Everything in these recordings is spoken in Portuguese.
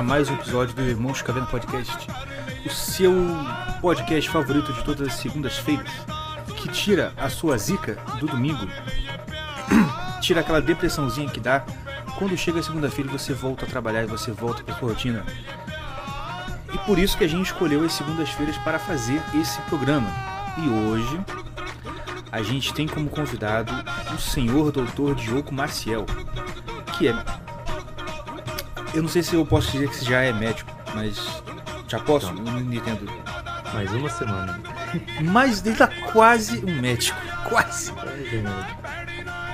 para mais um episódio do Irmãos Caverna Podcast, o seu podcast favorito de todas as segundas-feiras, tira a sua zica do domingo, tira aquela depressãozinha que dá quando chega a segunda-feira você volta a trabalhar e você volta para sua rotina. E por isso que a gente escolheu as segundas-feiras para fazer esse programa. E hoje a gente tem como convidado o senhor doutor Diogo Maciel, que é eu não sei se eu posso dizer que já é médico, mas já posso? Não, não entendo. Mais uma semana. Mas ele tá quase um médico. Quase.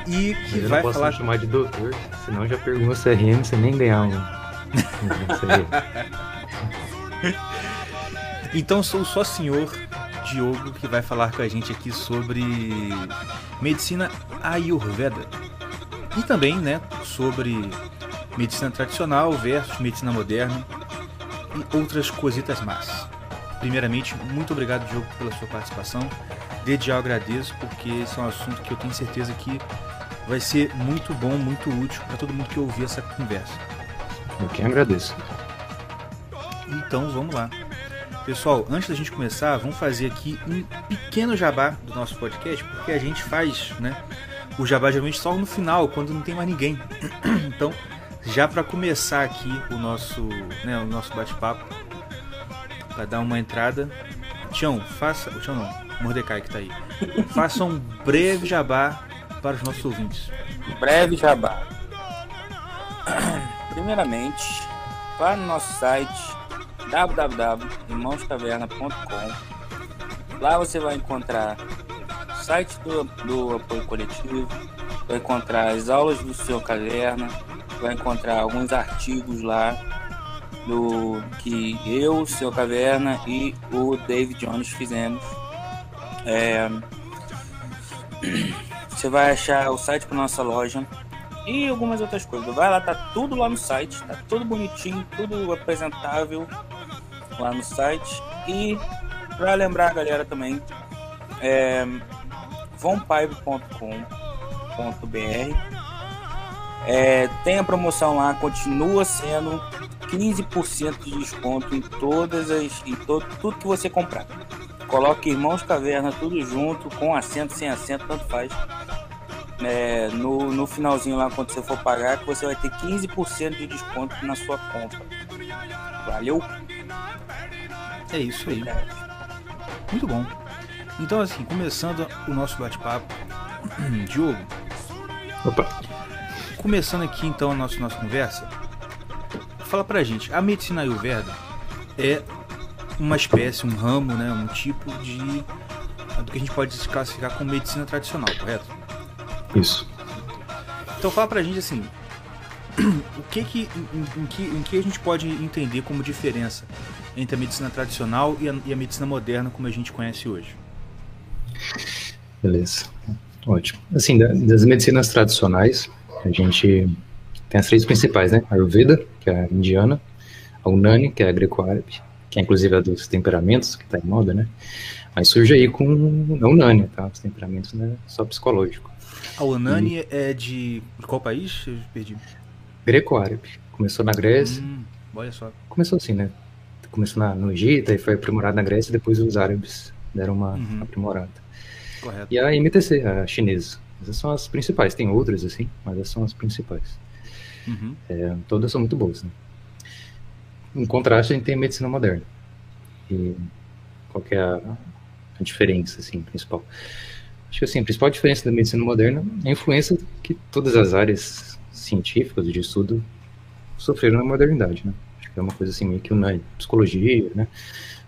E que eu vai não posso falar. chamar de doutor, senão já pegou o CRM, você nem ganhar um. então sou só senhor Diogo que vai falar com a gente aqui sobre medicina ayurveda. E também, né, sobre medicina tradicional versus medicina moderna e outras cositas más. Primeiramente, muito obrigado, Diogo, pela sua participação. Desde já agradeço, porque esse é um assunto que eu tenho certeza que vai ser muito bom, muito útil para todo mundo que ouvir essa conversa. Eu que agradeço. Então vamos lá. Pessoal, antes da gente começar, vamos fazer aqui um pequeno jabá do nosso podcast, porque a gente faz, né? O jabá geralmente só no final, quando não tem mais ninguém. Então, já para começar aqui o nosso, né, o nosso bate-papo, para dar uma entrada, Tião, faça, o Tião não, Mordecai que tá aí, faça um breve jabá para os nossos ouvintes. Breve jabá. Primeiramente, vá no nosso site www.irmãoscaverna.com. Lá você vai encontrar o site do, do apoio coletivo, vai encontrar as aulas do seu caverna, vai encontrar alguns artigos lá do que eu, seu caverna e o David Jones fizemos. É, você vai achar o site para nossa loja e algumas outras coisas. Vai lá, tá tudo lá no site, tá tudo bonitinho, tudo apresentável lá no site. E para lembrar a galera também, é vonpipe.com.br é, tem a promoção lá, continua sendo 15% de desconto em todas as. em to, tudo que você comprar. Coloque Irmãos Caverna tudo junto, com assento, sem assento, tanto faz. É, no, no finalzinho lá, quando você for pagar, que você vai ter 15% de desconto na sua compra. Valeu? É isso aí. Muito bom. Então, assim, começando o nosso bate-papo, Diogo. Opa. Começando aqui então a nossa, nossa conversa, fala pra gente, a medicina ayurveda é uma espécie, um ramo, né, um tipo de do que a gente pode classificar como medicina tradicional, correto? Isso. Então fala pra gente assim, o que que em, em que em que a gente pode entender como diferença entre a medicina tradicional e a, e a medicina moderna como a gente conhece hoje? Beleza. Ótimo. Assim, das medicinas tradicionais, a gente tem as três principais, né? A Ayurveda, que é a indiana, a Unani, que é a greco-árabe, que é inclusive a dos temperamentos, que está em moda, né? Mas surge aí com a Unani, tá? Os temperamentos não é só psicológico. A Unani e... é de, de qual país? Eu perdi. Greco-árabe. Começou na Grécia. Hum, olha só. Começou assim, né? Começou na, no Egito e foi aprimorado na Grécia, depois os árabes deram uma uhum. aprimorada. Correto. E a MTC, a chinesa. Essas são as principais. Tem outras, assim, mas essas são as principais. Uhum. É, todas são muito boas. Né? Em contraste, a gente tem a medicina moderna. E qual é a, a diferença, assim, principal? Acho que, assim, a principal diferença da medicina moderna é a influência que todas as áreas científicas de estudo sofreram na modernidade, né? Acho que é uma coisa, assim, meio que na psicologia, né?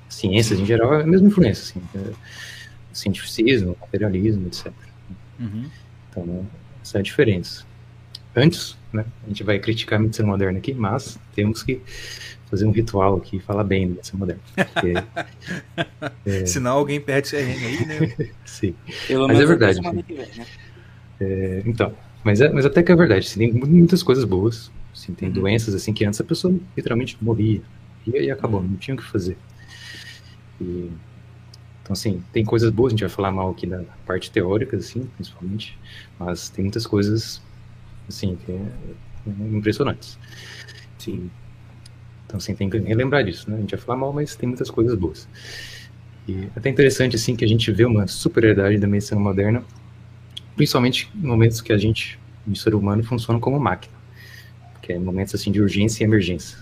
Ciências, em geral, é a mesma influência, assim. É, cientificismo, materialismo, etc. Uhum. Então, essa é a diferença. Antes, né? A gente vai criticar a medicina moderna aqui, mas temos que fazer um ritual aqui e falar bem da medicina moderna. Porque, é... Senão alguém perde CRM aí, né? Sim. Pelo mas é verdade. né? é, então, mas, é, mas até que é verdade. Assim, tem muitas coisas boas. Assim, tem uhum. doenças assim que antes a pessoa literalmente morria. E aí acabou, não tinha o que fazer. E, então, assim, tem coisas boas, a gente vai falar mal aqui da parte teórica, assim, principalmente, mas tem muitas coisas, assim, que é, impressionantes. Sim. Então, assim, tem que relembrar disso, né? A gente vai falar mal, mas tem muitas coisas boas. E é até interessante, assim, que a gente vê uma superioridade da medicina moderna, principalmente em momentos que a gente, o ser humano, funciona como máquina. Que é momentos, assim, de urgência e emergência.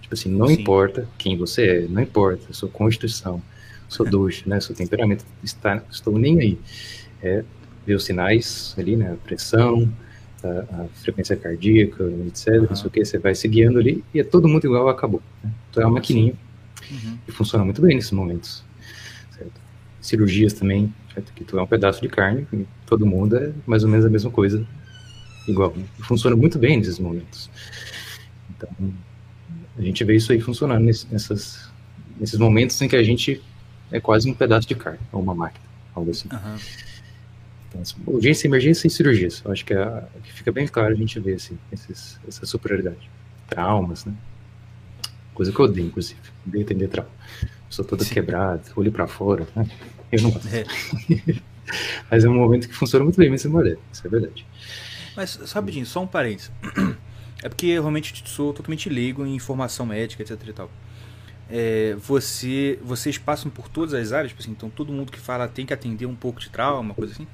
Tipo assim, não Sim. importa quem você é, não importa sua constituição, seu ducho, né, seu temperamento, está, estou nem aí. É ver os sinais ali, né, a pressão, a, frequência cardíaca, etc, uhum. não sei o que, você vai se guiando ali e é todo mundo igual, acabou. Né? Então é uma maquininha uhum. e funciona muito bem nesses momentos. Certo? Cirurgias também, certo? que tu é um pedaço de carne e todo mundo é mais ou menos a mesma coisa, igual. Né? Funciona muito bem nesses momentos. Então, a gente vê isso aí funcionando nessas, nesses momentos em que a gente é quase um pedaço de carne, ou uma máquina, algo assim. Uhum. Urgência, emergência e cirurgias. Eu acho que, é, que fica bem claro a gente ver assim, esses, essa superioridade. Traumas, né? Coisa que eu odeio, inclusive. Odeio atender trauma. Sou toda Sim. quebrada, olho para fora. Né? Eu não gosto. É. Mas é um momento que funciona muito bem mesmo moderno, isso é verdade. Mas, sabe, só um parênteses. É porque eu realmente sou totalmente leigo em informação médica, etc e tal é, você, vocês passam por todas as áreas? Tipo assim, então todo mundo que fala tem que atender um pouco de trauma, coisa assim?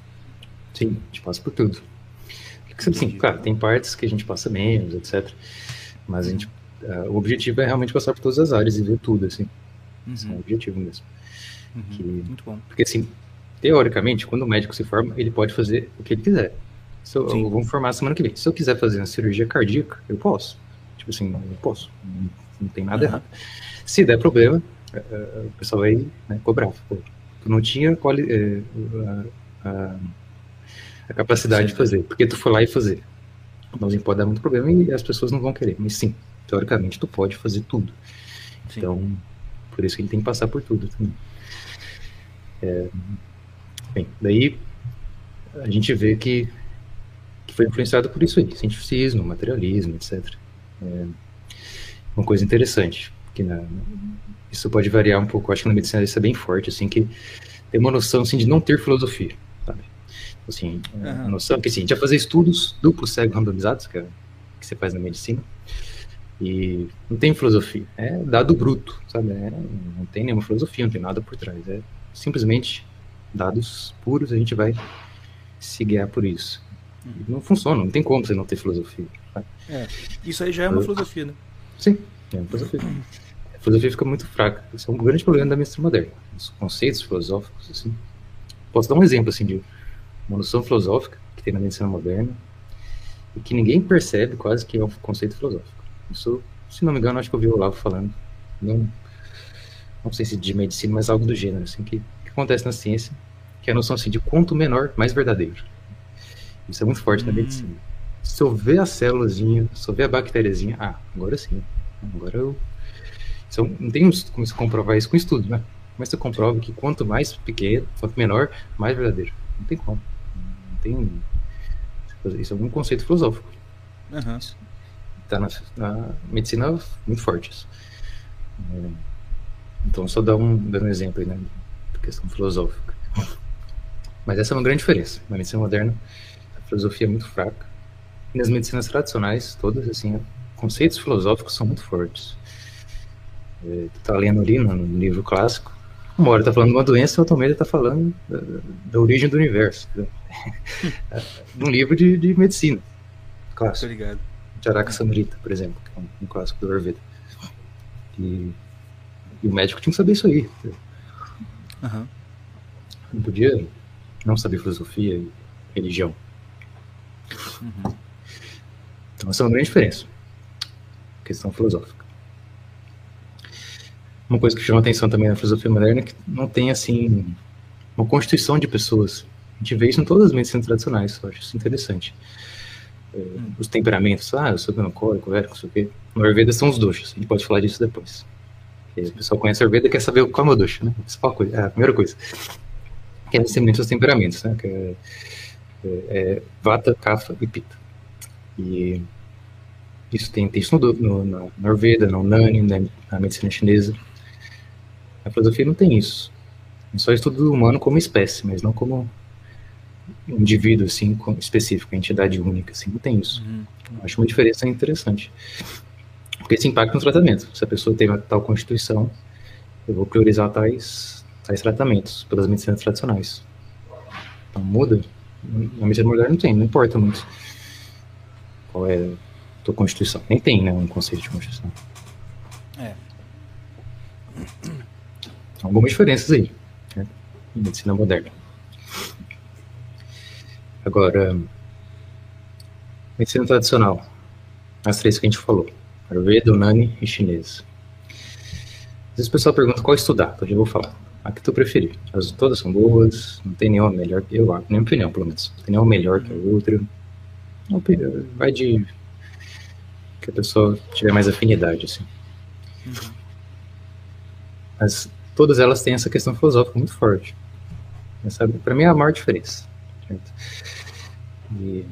Sim, a gente passa por tudo. Assim, claro, tem partes que a gente passa menos, etc. Mas a gente, uh, o objetivo é realmente passar por todas as áreas e ver tudo, assim. Uhum. Esse é o objetivo mesmo. Uhum. Que, Muito bom. Porque, assim, teoricamente, quando o médico se forma, ele pode fazer o que ele quiser. Se eu, eu vou me formar semana que vem. Se eu quiser fazer uma cirurgia cardíaca, eu posso. Tipo assim, eu posso. Não, não tem nada uhum. errado. Se der problema, é, o pessoal vai né, cobrar. Pô, tu não tinha quali é, a, capacidade sim. de fazer, porque tu foi lá e fazer. Mas pode dar muito problema e as pessoas não vão querer. Mas sim, teoricamente tu pode fazer tudo. Sim. Então, por isso que ele tem que passar por tudo também. É, bem, daí a gente vê que, que foi influenciado por isso aí, cientificismo, materialismo, etc. É uma coisa interessante que na, isso pode variar um pouco. Acho que na medicina isso é bem forte, assim, que tem uma noção assim, de não ter filosofia? Assim, uhum. a noção que assim, a gente vai fazer estudos duplos cego randomizados, que, é, que você faz na medicina, e não tem filosofia, é dado bruto, sabe? É, não tem nenhuma filosofia, não tem nada por trás, é simplesmente dados puros, a gente vai se guiar por isso. Uhum. Não funciona, não tem como você não ter filosofia. É, isso aí já é uma filosofia, né? Sim, é uma filosofia filosofia fica muito fraca. Isso é um grande problema da medicina moderna. Os conceitos filosóficos, assim. Posso dar um exemplo, assim, de uma noção filosófica que tem na medicina moderna e que ninguém percebe quase que é um conceito filosófico. Isso, se não me engano, acho que eu vi o Olavo falando. Não, não sei se de medicina, mas algo do gênero, assim, que, que acontece na ciência, que é a noção, assim, de quanto menor, mais verdadeiro. Isso é muito forte hum. na medicina. Se eu ver a célulazinha, se eu ver a bactériazinha, ah, agora sim. Agora eu então, não tem como se comprovar isso com estudo, né? Mas você comprova que quanto mais pequeno, quanto menor, mais verdadeiro. Não tem como. Tem. Isso é um conceito filosófico. Uhum. Tá na, na, medicina muito forte isso. É, então, só dar um, dando um exemplo aí, né? Questão filosófica. Mas essa é uma grande diferença. Na medicina moderna, a filosofia é muito fraca. E nas medicinas tradicionais, todas, assim, conceitos filosóficos são muito fortes é, tu tá lendo ali no, no, livro clássico, uma hora tá falando de uma doença, outra hora tá falando da, da, origem do universo. de um livro de, de medicina. Clássico. Tô ligado. Charaka Samrita, por exemplo, que é um, um clássico do Ayurveda. E, e, o médico tinha que saber isso aí. Uhum. Não podia não saber filosofia e religião. Uhum. Então essa é uma grande diferença. Questão filosófica. Uma coisa que chama atenção também na filosofia moderna é que não tem, assim, uma constituição de pessoas. A gente vê isso em todas as medicinas tradicionais, eu acho isso interessante. é, os temperamentos. Ah, eu sou melancólico, velho, não sei o quê. No Ayurveda são os doshas. A gente pode falar disso depois. O pessoal conhece a Ayurveda e quer saber qual é o dosha, né? A principal coisa, é a primeira coisa. Que é discernimento dos temperamentos, né? Que é, é, é Vata, Kapha e Pitta. E isso tem, tem isso no, no, na Ayurveda, no Unani, na, na medicina chinesa. A filosofia não tem isso. É só estudo do humano como espécie, mas não como um indivíduo assim específico, entidade única, assim, não tem isso. Uhum. Acho uma diferença interessante. Porque isso impacta no tratamento. Se a pessoa tem uma tal constituição, eu vou priorizar tais, tais tratamentos pelas medicinas tradicionais. Então muda. Na medicina moderna não tem, não importa muito qual é a tua constituição. Nem tem, né, um conceito de constituição. É. Algumas diferenças aí, né, em medicina moderna. Agora, medicina tradicional. As três que a gente falou. Ayurveda, Unani e chinês. Às vezes o pessoal pergunta qual estudar, então eu vou falar. A que tu preferir. As todas são boas, não tem nenhuma melhor que eu, minha opinião, pelo menos. Não tem nenhuma melhor que a outra. Vai de que a pessoa tiver mais afinidade, assim. Uhum. Mas todas elas têm essa questão filosófica muito forte. Para mim é a maior diferença. Certo? E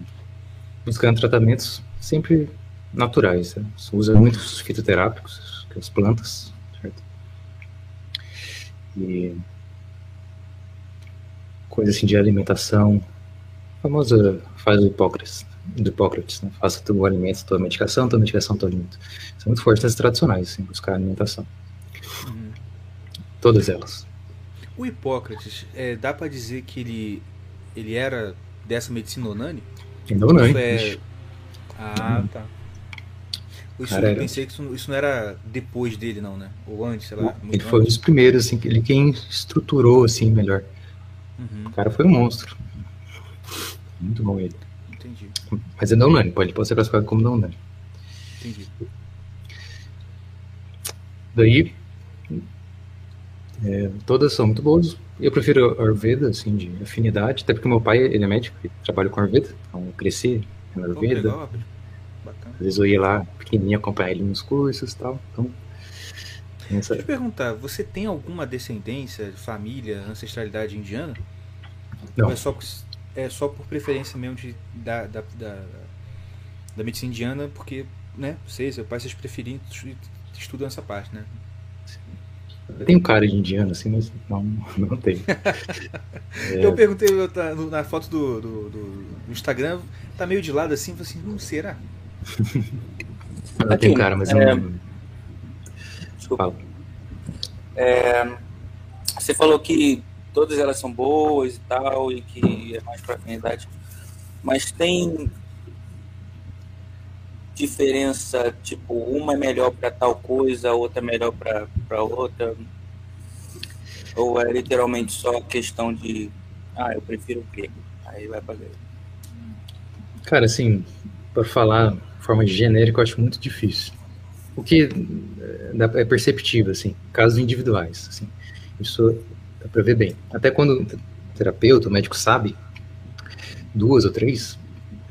buscando tratamentos sempre naturais. Né? Se usa muitos fitoterápicos, que é as plantas, certo? E coisa assim de alimentação, a famosa faz do Hipócrates, do Hipócrates, né? Faça teu alimento, tua medicação, tua medicação, teu alimento. São muito fortes as tradicionais, assim, buscar alimentação. Uhum. Todas elas. O Hipócrates, é, dá para dizer que ele, ele era dessa medicina Onani? Onani. É... Ah, uhum. tá. Isso, Cara, eu pensei que isso, isso, não era depois dele, não, né? Ou antes, sei lá. Ele foi um dos primeiros, assim, ele quem estruturou, assim, melhor. Uhum. O cara foi um monstro. Muito bom ele. Entendi. Mas é não Nani, pode, pode ser classificado como não Nani. Entendi. Daí, é, todas são muito boas. Eu prefiro Ayurveda, assim, de afinidade, até porque meu pai, ele é médico, e trabalha com Ayurveda, então eu cresci na Ayurveda. Às vezes eu ia lá pequenininho acompanhar ele nos cursos e tal, então... Essa... Deixa eu perguntar, você tem alguma descendência, família, ancestralidade indiana? Não. Ou é só, é só por preferência mesmo de, da, da, da, da medicina indiana, porque, né, vocês, seu pai, vocês preferem estudam essa parte, né? Eu tenho cara de indiano, assim, mas não, não tem. é... Eu perguntei eu, tá, na foto do, do, do, Instagram, tá meio de lado assim, falei assim, não será? eu tenho cara, mas é... não. Desculpa. É... Você falou que todas elas são boas e tal, e que é mais para afinidade. Mas tem diferença, tipo, uma é melhor para tal coisa, outra é melhor para outra? Ou é literalmente só questão de, ah, eu prefiro o grego, aí vai para grego? Cara, assim, para falar de forma genérica, eu acho muito difícil. O que é, é perceptível, assim, casos individuais, assim, isso dá para ver bem. Até quando o terapeuta, o médico sabe, duas ou três,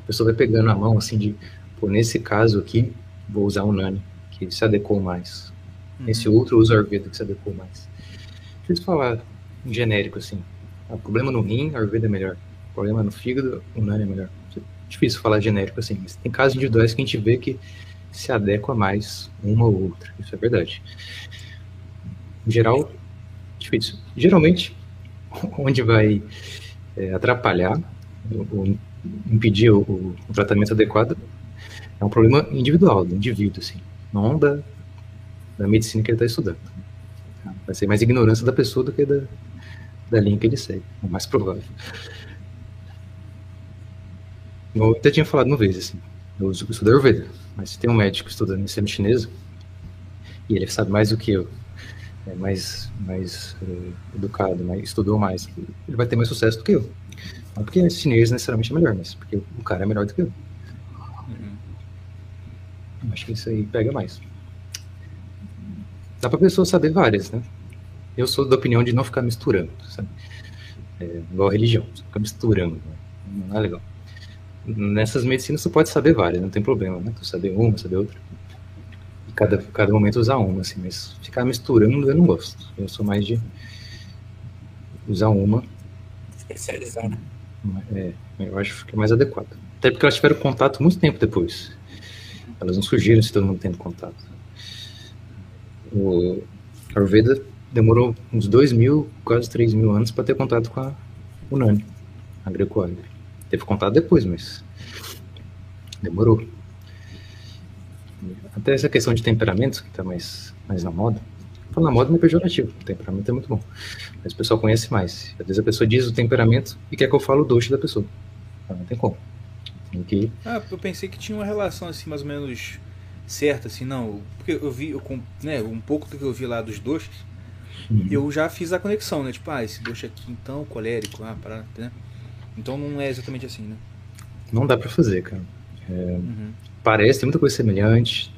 a pessoa vai pegando a mão, assim, de Pô, nesse caso aqui, vou usar o Nani, que se adequou mais. Uhum. Nesse outro, uso o Ayurveda, que se adequou mais. Deixa eu falar em genérico, assim. O problema no rim, Ayurveda é melhor. O problema no fígado, o Nani é melhor. É difícil falar genérico assim, mas tem casos individuais que a gente vê que se adequa mais uma ou outra. Isso é verdade. Em geral, difícil. Geralmente, onde vai é, atrapalhar, ou impedir o, o, tratamento adequado, é um problema individual, do indivíduo, assim, não da, da medicina que ele está estudando. Vai ser mais ignorância da pessoa do que da, da linha que ele segue, é mais provável. Eu até tinha falado uma vez, assim, eu estudo Ayurveda, mas se tem um médico estudando medicina chinesa, e ele sabe mais do que eu, é mais, mais é, educado, mais, estudou mais, ele vai ter mais sucesso do que eu. Não porque chinês necessariamente é melhor, mas porque o cara é melhor do que eu. Acho que isso aí pega mais. Dá pra pessoa saber várias, né? Eu sou da opinião de não ficar misturando, sabe? É, igual a religião, ficar misturando, né? não é legal. nessas medicinas você pode saber várias, não tem problema, né? Tu saber uma, saber outra. E cada, cada momento usar uma, assim, mas ficar misturando eu não gosto. Eu sou mais de usar uma. Especializada. É, eu acho que é mais adequado. Até porque elas tiveram contato muito tempo depois. Elas não surgiram se todo mundo tendo contato. O Ayurveda demorou uns dois mil, quase três mil anos para ter contato com a Unani, a greco-árabe. Teve contato depois, mas demorou. Até essa questão de temperamentos, que está mais, mais na moda. Falar na moda não é pejorativo, o temperamento é muito bom. Mas o pessoal conhece mais. Às vezes a pessoa diz o temperamento e quer que eu fale o doce da pessoa. Não tem como. Ah, eu pensei que tinha uma relação assim, mais ou menos certa, assim, não. Porque eu vi, eu, né, um pouco do que eu vi lá dos doces, uhum. eu já fiz a conexão, né? Tipo, ah, esse doce aqui então, colérico, ah, para, né? Então não é exatamente assim, né? Não dá para fazer, cara. É, uhum. Parece, tem muita coisa semelhante.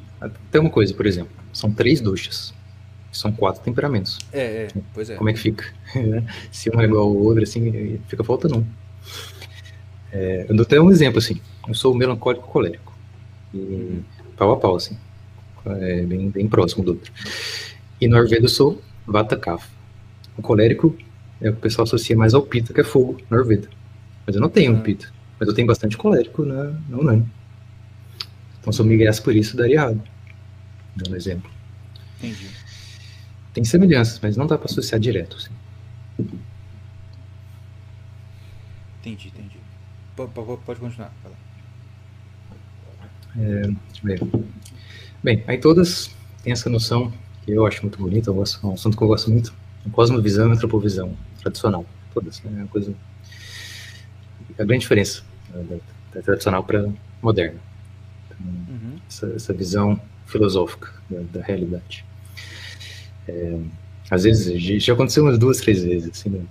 Tem uma coisa, por exemplo, são três duchas. São quatro temperamentos. É, é, pois é. Como é que fica? Se um é igual ao outro, assim, fica faltando um. É, eu dou até um exemplo, assim. Eu sou melancólico colérico. E pau a pau, assim. É, bem, bem próximo do outro. E no Ayurveda eu sou Vata Kapha. O colérico é o que o pessoal associa mais ao Pita, que é fogo, no Ayurveda. Mas eu não tenho um pito. Mas eu tenho bastante colérico na, na Unani. Então se eu migrasse por isso, daria errado. Dando um exemplo. Entendi. Tem semelhanças, mas não dá para associar direto. Assim. Entendi, entendi. Pode, continuar. É, bem. bem, aí todas têm essa noção que eu acho muito bonita, é um assunto que eu gosto muito, cosmovisão e antropovisão tradicional. Todas, né? É uma coisa a grande diferença né, da, tradicional para moderna. Então, uhum. essa, essa, visão filosófica da, da realidade. É, às vezes, já aconteceu umas duas, três vezes, assim, né,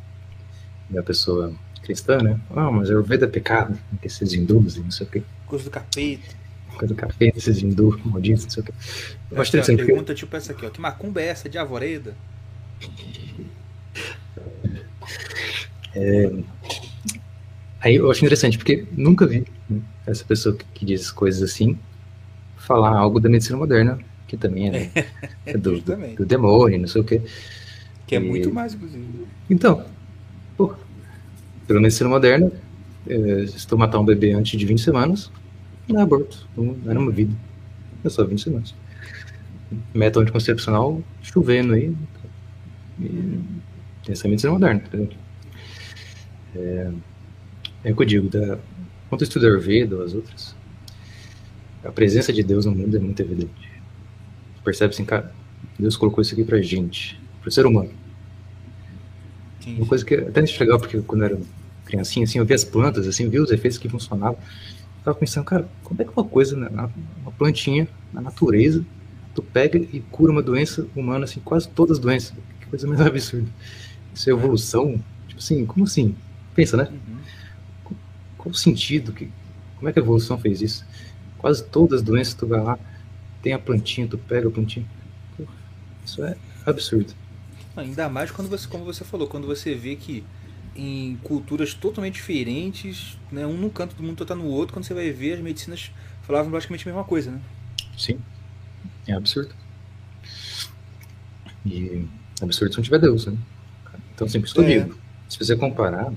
da pessoa cristã, né? Ah, mas vejo é pecado, esses hindus e não sei o quê. Coisa do capeta. Coisa do capeta, esses hindus malditos, não sei o quê. Eu acho interessante. pergunta tipo essa aqui, ó. Que macumba é essa de Avoreda? É, Aí eu acho interessante, porque nunca vi né, essa pessoa que, que diz coisas assim falar algo da medicina moderna, que também é, né, é do, do, do, demônio, não sei o quê. Que é muito mais, inclusive. Então, pela medicina moderna, é, se tu matar um bebê antes de 20 semanas, não é aborto, não é uma vida. É só 20 semanas. Método anticoncepcional chovendo aí. E essa é a medicina moderna? É, é o que eu digo, da, quando eu estudo Ayurveda as outras, a presença de Deus no mundo é muito evidente. Percebe assim, cara, Deus colocou isso aqui pra gente, pro ser humano. Sim. Uma coisa que até acho legal, porque quando eu era criancinha, assim, eu via as plantas, assim, via os efeitos que funcionavam. Eu tava pensando, cara, como é que uma coisa, uma plantinha, na natureza, tu pega e cura uma doença humana, assim, quase todas as doenças. Que coisa mais absurda. Isso é evolução? Tipo assim, como assim? Pensa, né? Uhum. Qual o sentido? Que, como é que a evolução fez isso? Quase todas as doenças tu vai lá, tem a plantinha, tu pega a plantinha. Isso é absurdo. Ainda mais quando você, como você falou, quando você vê que em culturas totalmente diferentes, né, um no canto do mundo está no outro, quando você vai ver as medicinas falavam praticamente a mesma coisa, né? Sim, é absurdo. E é absurdo se não tiver Deus, né? Então, sempre isso que eu é. digo. Se você comparar,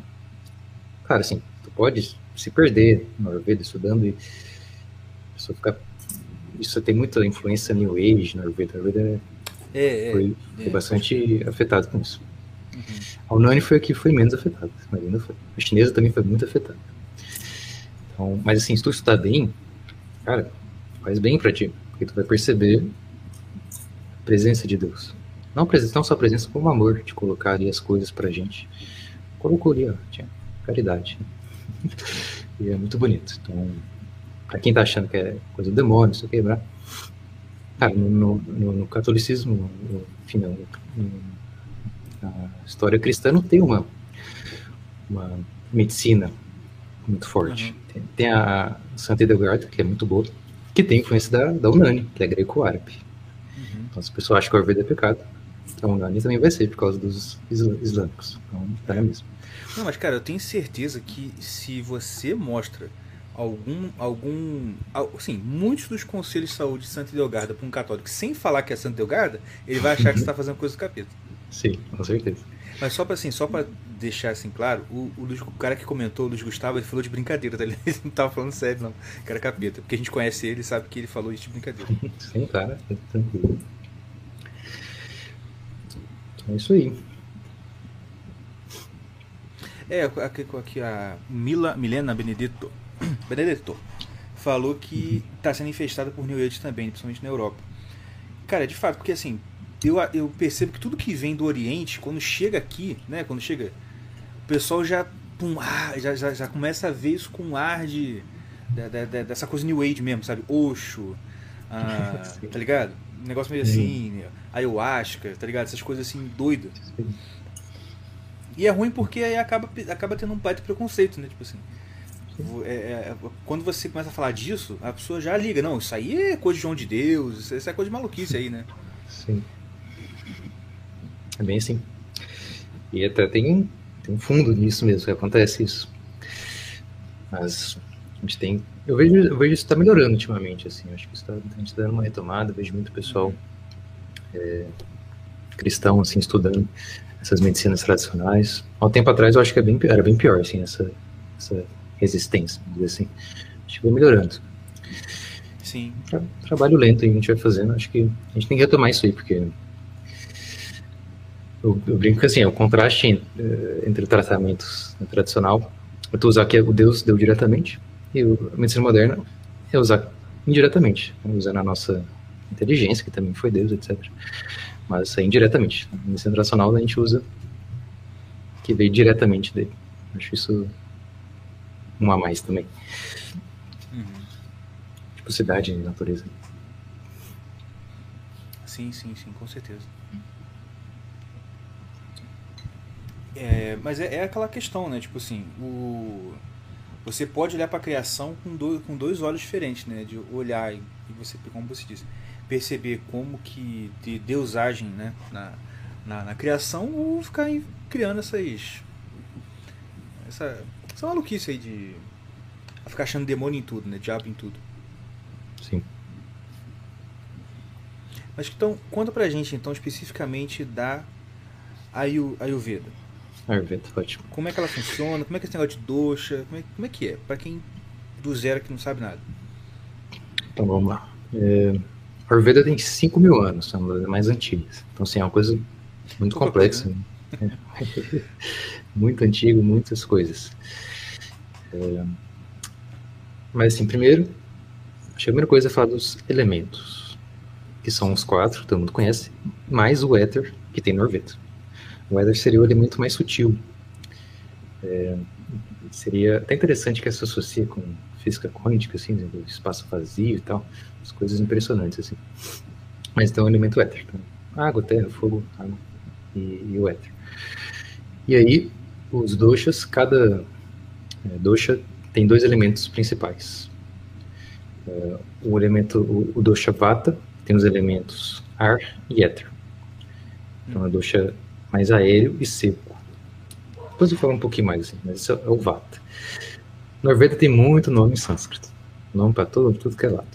cara, assim, pode se perder no Ayurveda estudando e a pessoa ficar. Isso tem muita influência New Age no Ayurveda. Ayurveda é, é, foi, é, foi bastante afetado com isso. Uhum. A Unani foi a que foi menos afetada, mas ainda foi. A chinesa também foi muito afetada. Então, mas assim, se tu estudar bem, cara, faz bem para ti, porque tu vai perceber a presença de Deus. Não, presença, não só a presença, como o amor de colocar ali as coisas pra gente. Colocou ali, ó, tinha caridade. Né? e é muito bonito. Então, pra quem tá achando que é coisa do demônio, isso quebrar. Cara, no, no, no catolicismo, no, enfim, na história cristã não tem uma, uma medicina muito forte. Uhum. Tem, tem, a Santa Edelgarda, que é muito boa, que tem influência da, da Unani, que é greco-árabe. Uhum. Então, se a pessoa acha que o Ayurveda é pecado, a Unani também vai ser por causa dos islâmicos. Então, é mesmo. Não, mas cara, eu tenho certeza que se você mostra algum, algum, assim, muitos dos conselhos de saúde de Santa Delgarda para um católico, sem falar que é Santa Delgarda, ele vai achar que você está fazendo coisa do capeta. Sim, com certeza. Mas só para assim, só para deixar assim claro, o, o, o, cara que comentou, o Luiz Gustavo, ele falou de brincadeira, tá Ele não tava falando sério, não. Que era capeta. Porque a gente conhece ele e sabe que ele falou isso de brincadeira. Sim, cara, tranquilo. É isso aí. É, aqui, aqui a Mila, Milena Benedetto, Benedetto falou que está sendo infestada por New Age também, principalmente na Europa. Cara, de fato, porque assim, eu, eu percebo que tudo que vem do Oriente, quando chega aqui, né, quando chega, o pessoal já, pum, ah, já, já, já começa a ver isso com um ar de, de, de, dessa coisa New Age mesmo, sabe? Oxo, ah, tá ligado? Um negócio meio assim, ayahuasca, tá ligado? Essas coisas assim doidas. E é ruim porque aí acaba, acaba tendo um baita preconceito, né? Tipo assim. É, é, quando você começa a falar disso, a pessoa já liga, não, isso aí é coisa de João de Deus, isso é coisa de maluquice aí, né? Sim. É bem assim. E até tem, tem um fundo nisso mesmo, que acontece isso. Mas a gente tem. Eu vejo, eu vejo isso está melhorando ultimamente, assim. Acho que está, está dando uma retomada, vejo muito pessoal é, cristão, assim, estudando essas medicinas tradicionais. Há um tempo atrás eu acho que é bem, era bem pior, assim, essa, essa resistência, vamos dizer assim. Acho que foi melhorando. Sim. Tra trabalho lento aí a gente vai fazendo. Acho que a gente tem que retomar isso aí, porque eu, eu brinco que assim, é o contraste uh, entre tratamentos tradicional, eu tô usar que o Deus deu diretamente, e a medicina moderna é usar indiretamente, né, usando a nossa inteligência, que também foi Deus, etc. Mas é indiretamente. Na medicina tradicional a gente usa que veio diretamente dele. Acho isso um a mais também. Uhum. Tipo cidade e natureza. Sim, sim, sim, com certeza. É, mas é, é, aquela questão, né? Tipo assim, o, você pode olhar para a criação com dois, com dois olhos diferentes, né? De olhar e, você, como você disse, perceber como que de Deus age né? na, na, na criação ou ficar criando essas essa, essa maluquice aí de ficar achando demônio em tudo, né? Diabo em tudo. Sim. Mas então, conta pra gente então especificamente da Ayurveda. Ayurveda, ótimo. Como é que ela funciona? Como é que é esse negócio de dosha? Como é, como é que é? Para quem do zero que não sabe nada. Então vamos lá. É, a Ayurveda tem 5 mil anos, é uma das mais antigas. Então, assim, é uma coisa muito Pouca complexa. Coisa, né? né? Muito antigo, muitas coisas. É, mas, assim, primeiro, a primeira coisa é falar dos elementos, que são os quatro, todo mundo conhece, mais o éter, que tem no. O éter seria o elemento mais sutil. É, seria até interessante que se associa com física quântica, assim, do espaço vazio e tal, as coisas impressionantes, assim. Mas então o elemento éter, então, água, terra, fogo, água e, e, o éter. E aí, os doshas, cada é, dosha tem dois elementos principais. É, o elemento, o, o dosha vata, tem os elementos ar e éter. Então é dosha mais aéreo e seco. Depois eu falo um pouquinho mais assim, mas isso é o Vata. Norveda tem muito nome em sânscrito. Nome para tudo, tudo que é lado.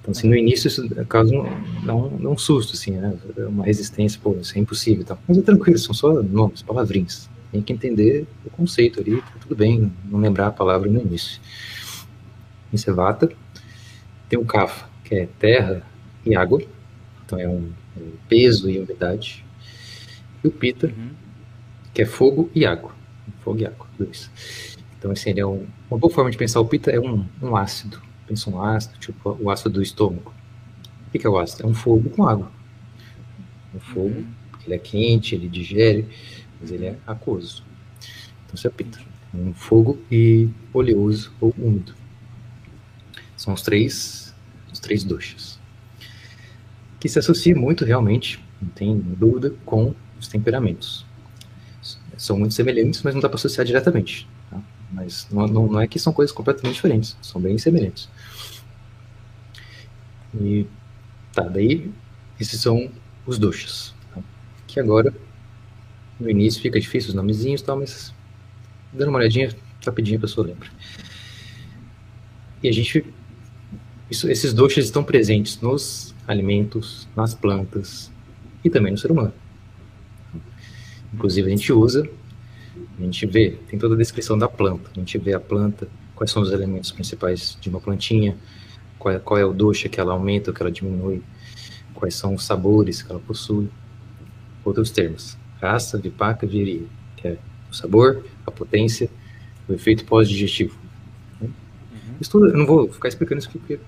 Então, assim, no início isso causa um, dá um, um susto, assim, né? Uma resistência, pô, isso é impossível e tal. Mas é tranquilo, são só nomes, palavrinhas. Tem que entender o conceito ali, tá tudo bem, não lembrar a palavra no início. Isso é Vata. Tem o Kapha, que é terra e água. Então é um, peso e umidade e o Pita, uhum. que é fogo e água. Fogo e água, dois. Então, assim, ele é um, uma boa forma de pensar o Pita é um, um ácido. Pensa um ácido, tipo o ácido do estômago. O que é o ácido? É um fogo com água. Um fogo, uhum. ele é quente, ele digere, mas ele é aquoso. Então, isso é. Um fogo e oleoso ou úmido. São os três, os três doshas. Que se associa muito, realmente, não tem dúvida, com os temperamentos. São muito semelhantes, mas não dá para associar diretamente. Tá? Mas não, não, não, é que são coisas completamente diferentes, são bem semelhantes. E tá, daí esses são os doshas. Tá? Que agora, no início fica difícil os nomezinhos, e tal, mas dando uma olhadinha rapidinho a pessoa lembra. e a gente. Isso, esses doshas estão presentes nos alimentos, nas plantas e também no ser humano. Inclusive, a gente usa, a gente vê, tem toda a descrição da planta. A gente vê a planta, quais são os elementos principais de uma plantinha, qual é, qual é o dosha que ela aumenta ou que ela diminui, quais são os sabores que ela possui. Outros termos, raça, vipaka, viria, que é o sabor, a potência, o efeito pós-digestivo. Uhum. Isso tudo, eu não vou ficar explicando isso porque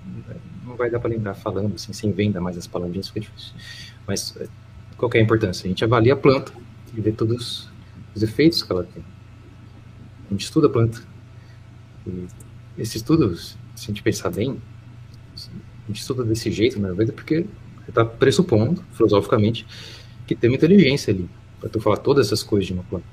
não vai dar para lembrar falando, assim, sem venda mais as palavrinhas, fica difícil. Mas qual é a importância? A gente avalia a planta e vê todos os efeitos que ela tem. A gente estuda a planta. E esse estudo, se a gente pensar bem, a gente estuda desse jeito, na verdade, porque você está pressupondo, filosoficamente, que tem uma inteligência ali, para tu falar todas essas coisas de uma planta.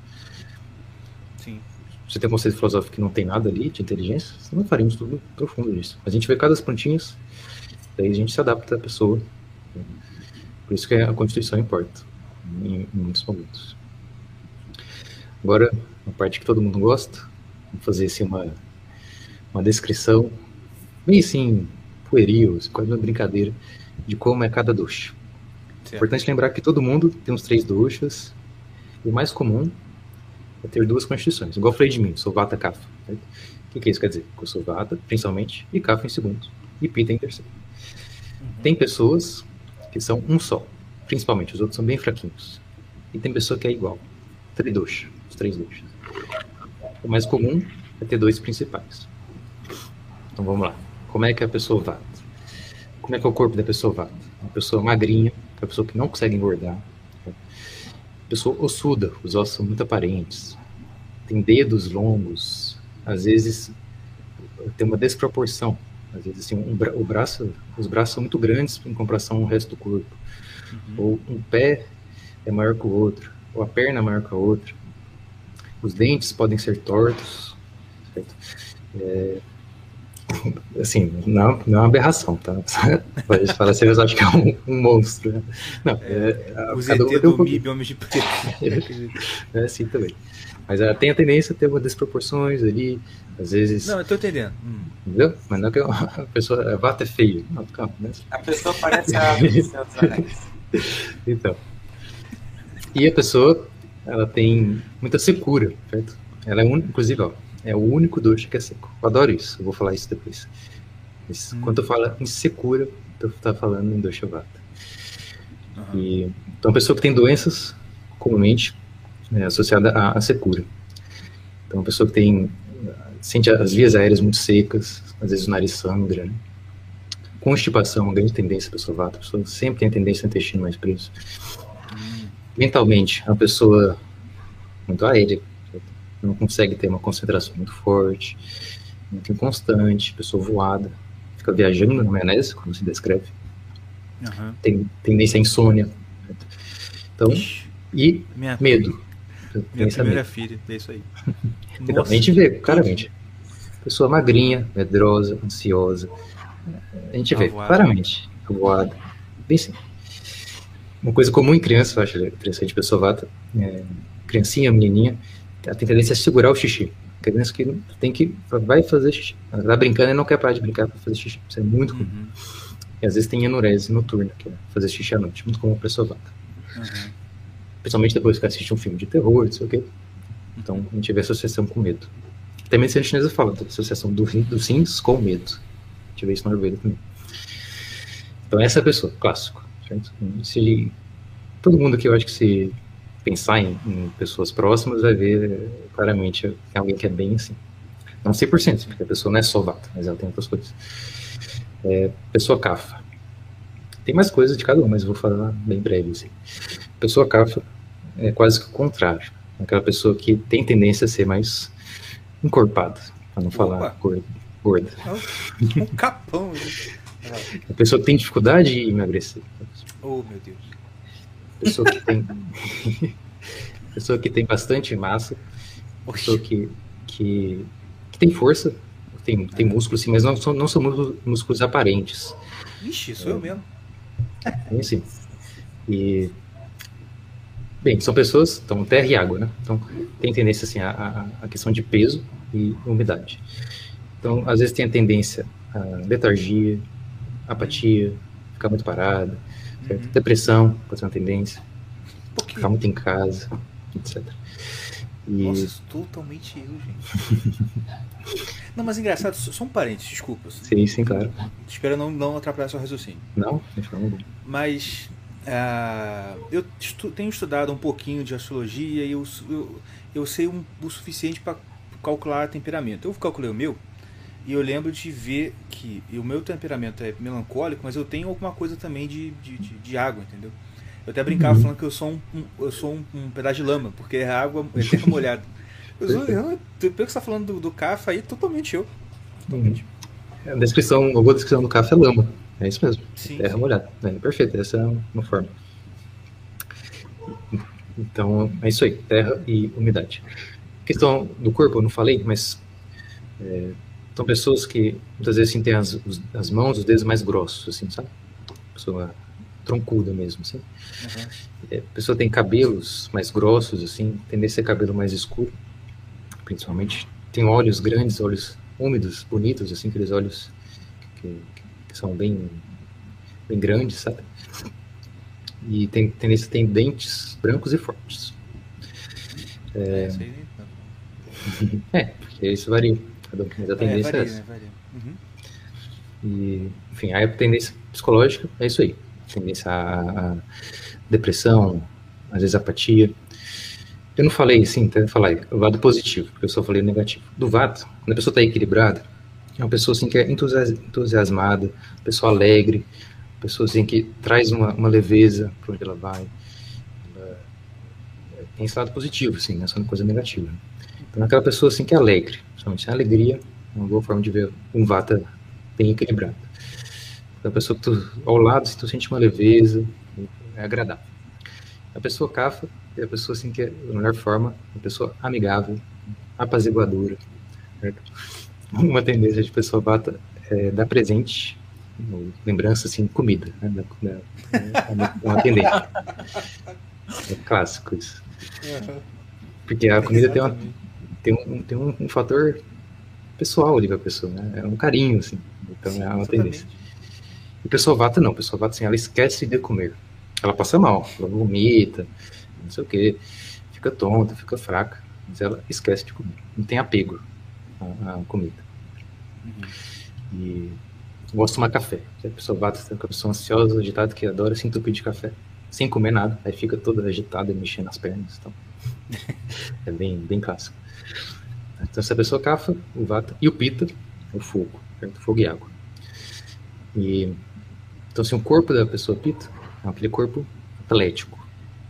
Sim. Você tem um conceito filosófico que não tem nada ali de inteligência, você não faria um estudo profundo disso. A gente vê cada plantinhas, daí a gente se adapta à pessoa. Por isso que a Constituição importa, em, em muitos momentos. Agora, a parte que todo mundo gosta, vou fazer assim uma, uma descrição bem assim, pueril, quase uma brincadeira, de como é cada. É importante lembrar que todo mundo tem uns três duchas, o mais comum é ter duas constituições. Igual eu falei de mim, sou Vata Kapha. O que, que isso quer dizer? Que eu sou Vata, principalmente, e Kapha em segundo, e Pita em terceiro. Uhum. Tem pessoas que são um só, principalmente, os outros são bem fraquinhos. E tem pessoa que é igual, tridosha, os três duchas. O mais comum é ter dois principais. Então vamos lá. Como é que é a pessoa vata? Como é que é o corpo da pessoa vata? Uma pessoa magrinha, uma pessoa que não consegue engordar. Pessoa ossuda, os ossos são muito aparentes. Tem dedos longos, às vezes tem uma desproporção. Às vezes assim, um bra o braço, os braços são muito grandes em comparação ao resto do corpo. Uhum. Ou um pé é maior que o outro, ou a perna é maior que a outra. Os dentes podem ser tortos. Certo? É, assim, não, não é uma aberração, tá? Pode falar assim, eu acho que é um, um monstro. Né? Não, é, é, o ZT um do MIB, Homens de Preto. é assim também. Mas uh, tem a tendência a ter umas desproporções ali, às vezes... Não, eu tô entendendo. Hum. Entendeu? Mas não é que a pessoa... A vata é feio. Não, calma, né? A pessoa parece a Então. E a pessoa, ela tem muita secura, certo? Ela é, un... inclusive, ó, é o único doce que é seco. Eu adoro isso, eu vou falar isso depois. Mas, hum. Quando eu falo em secura, eu tá falando em dosha vata. Uhum. E, então, a pessoa que tem doenças, comumente, é associada à, à secura. Então, a pessoa que tem sente as vias aéreas muito secas, às vezes o nariz sangra, né? Constipação, uma grande tendência a pessoa vata, a pessoa sempre tem a tendência ao intestino mais preso. Hum. Mentalmente, é uma pessoa muito aérea, não consegue ter uma concentração muito forte, muito inconstante, pessoa voada, fica viajando na maionese, como se descreve. Uhum. Tem tendência à insônia. Então, Ixi, e minha medo. Minha primeira medo. filha, é isso aí. então, a gente vê, claramente. Pessoa magrinha, medrosa, ansiosa. A gente vê, claramente, voada. Bem sim. Uma coisa comum em criança, eu acho interessante, pessoa vata, é, criancinha, menininha, ela tem tendência a segurar o xixi. Criança que tem que vai fazer xixi. Ela tá brincando e não quer parar de brincar para fazer xixi. Isso é muito comum. Uhum. E às vezes tem enurese noturna, que é fazer xixi à noite. Muito comum para pessoa vaca. Uhum. Principalmente depois que assiste um filme de terror, não sei o quê. Então a gente vê associação com medo. Tem medicina chinesa fala da associação do, dos rins com medo. A gente vê isso no Ayurveda também. Então essa é a pessoa, clássico. Certo? Se, todo mundo aqui eu acho que se pensar em, em, pessoas próximas, vai ver claramente que é alguém que é bem assim. Não 100%, porque a pessoa não é só vata, mas ela tem outras coisas. É, pessoa cafa. Tem mais coisas de cada um, mas vou falar bem breve. Assim. Pessoa cafa é quase que o contrário. Aquela pessoa que tem tendência a ser mais encorpada, para não falar gorda. gorda. É um capão. Né? A pessoa que tem dificuldade em emagrecer. Oh, meu Deus pessoa que tem pessoa que tem bastante massa, pessoa que, que, que tem força, tem, tem músculo sim, mas não são, não são músculos aparentes. Ixi, sou é, eu mesmo. É assim. E bem, são pessoas, então terra e água, né? Então tem tendência assim a, a, a questão de peso e umidade. Então, às vezes tem a tendência a letargia, apatia, ficar muito parado, certo? Uhum. depressão, pode ser uma tendência, quê? ficar muito em casa, etc. E Nossa, isso totalmente eu, gente. não, mas engraçado, só um parênteses, desculpa. sim, sim, claro. Espero não, não atrapalhar seu raciocínio. Não, alguma. Mas ah, eu estu- tenho estudado um pouquinho de astrologia e eu, eu, eu sei um- o suficiente para calcular temperamento. Eu calculei o meu e eu lembro de ver que e o meu temperamento é melancólico, mas eu tenho alguma coisa também de, de, de- de água, entendeu? Eu até brincava Uhum. falando que eu sou um, um- eu sou um, um pedaço de lama, porque é água é terra molhada. Eu, sou- eu, pelo que você está falando do, do Cafa aí, totalmente eu. Totalmente. A descrição, a boa descrição do café é lama. É isso mesmo. Sim, Terra sim. molhada. É, perfeito, essa é uma forma. Então, é isso aí, terra e umidade. Questão do corpo, eu não falei, mas é, são pessoas que muitas vezes assim, têm as, as mãos, os dedos mais grossos, assim, sabe? Pessoa troncuda mesmo, assim. Uhum. É, a pessoa tem cabelos mais grossos, assim, tendência a cabelo mais escuro, principalmente. Tem olhos grandes, olhos úmidos, bonitos, assim, aqueles olhos que, que são bem, bem grandes, sabe? E tem tendência a ter dentes brancos e fortes. É, nem tanto. É, porque isso varia. Cada um, mas a É, tendência é, varia, essa. né? Varia. Uhum. E, enfim, aí a tendência psicológica é isso aí. Tendência a, a depressão, às vezes apatia. Eu não falei assim, tento falar o lado positivo, porque eu só falei o negativo. Do Vata, quando a pessoa está equilibrada, é uma pessoa assim que é entusias- entusiasmada, pessoa alegre, pessoa assim que traz uma, uma leveza para onde ela vai. Ela tem esse lado positivo, assim, não é só uma coisa negativa. Então, é aquela pessoa assim que é alegre, principalmente a alegria uma boa forma de ver um Vata bem equilibrado. A pessoa que tu, ao lado, se tu sente uma leveza, é agradável. A pessoa cafa é a pessoa assim que é, da melhor forma, uma pessoa amigável, apaziguadora. Certo? Uma tendência de pessoa vata é dar presente, lembrança assim, comida. Né? Da, da, é uma, tendência. É clássico isso. Porque a comida tem, uma, Exatamente. Tem, um, tem um, um fator pessoal ali com a pessoa, né? É um carinho, assim. Então Sim, é uma tendência. E pessoa vata não, pessoa vata assim, ela esquece de comer. Ela passa mal, ela vomita, não sei o que, fica tonta, fica fraca, mas ela esquece de comer. Não tem apego à, à comida. Uhum. E gosta de tomar café. Se a pessoa vata é uma pessoa ansiosa, agitada, que adora se entupir de café, sem comer nada, aí fica toda agitada, mexendo as pernas. Então, é bem, bem clássico. Então, essa pessoa cafa, o vata, e o pita, o fogo, certo? fogo e água. E, então, assim, o corpo da pessoa pita é aquele corpo atlético.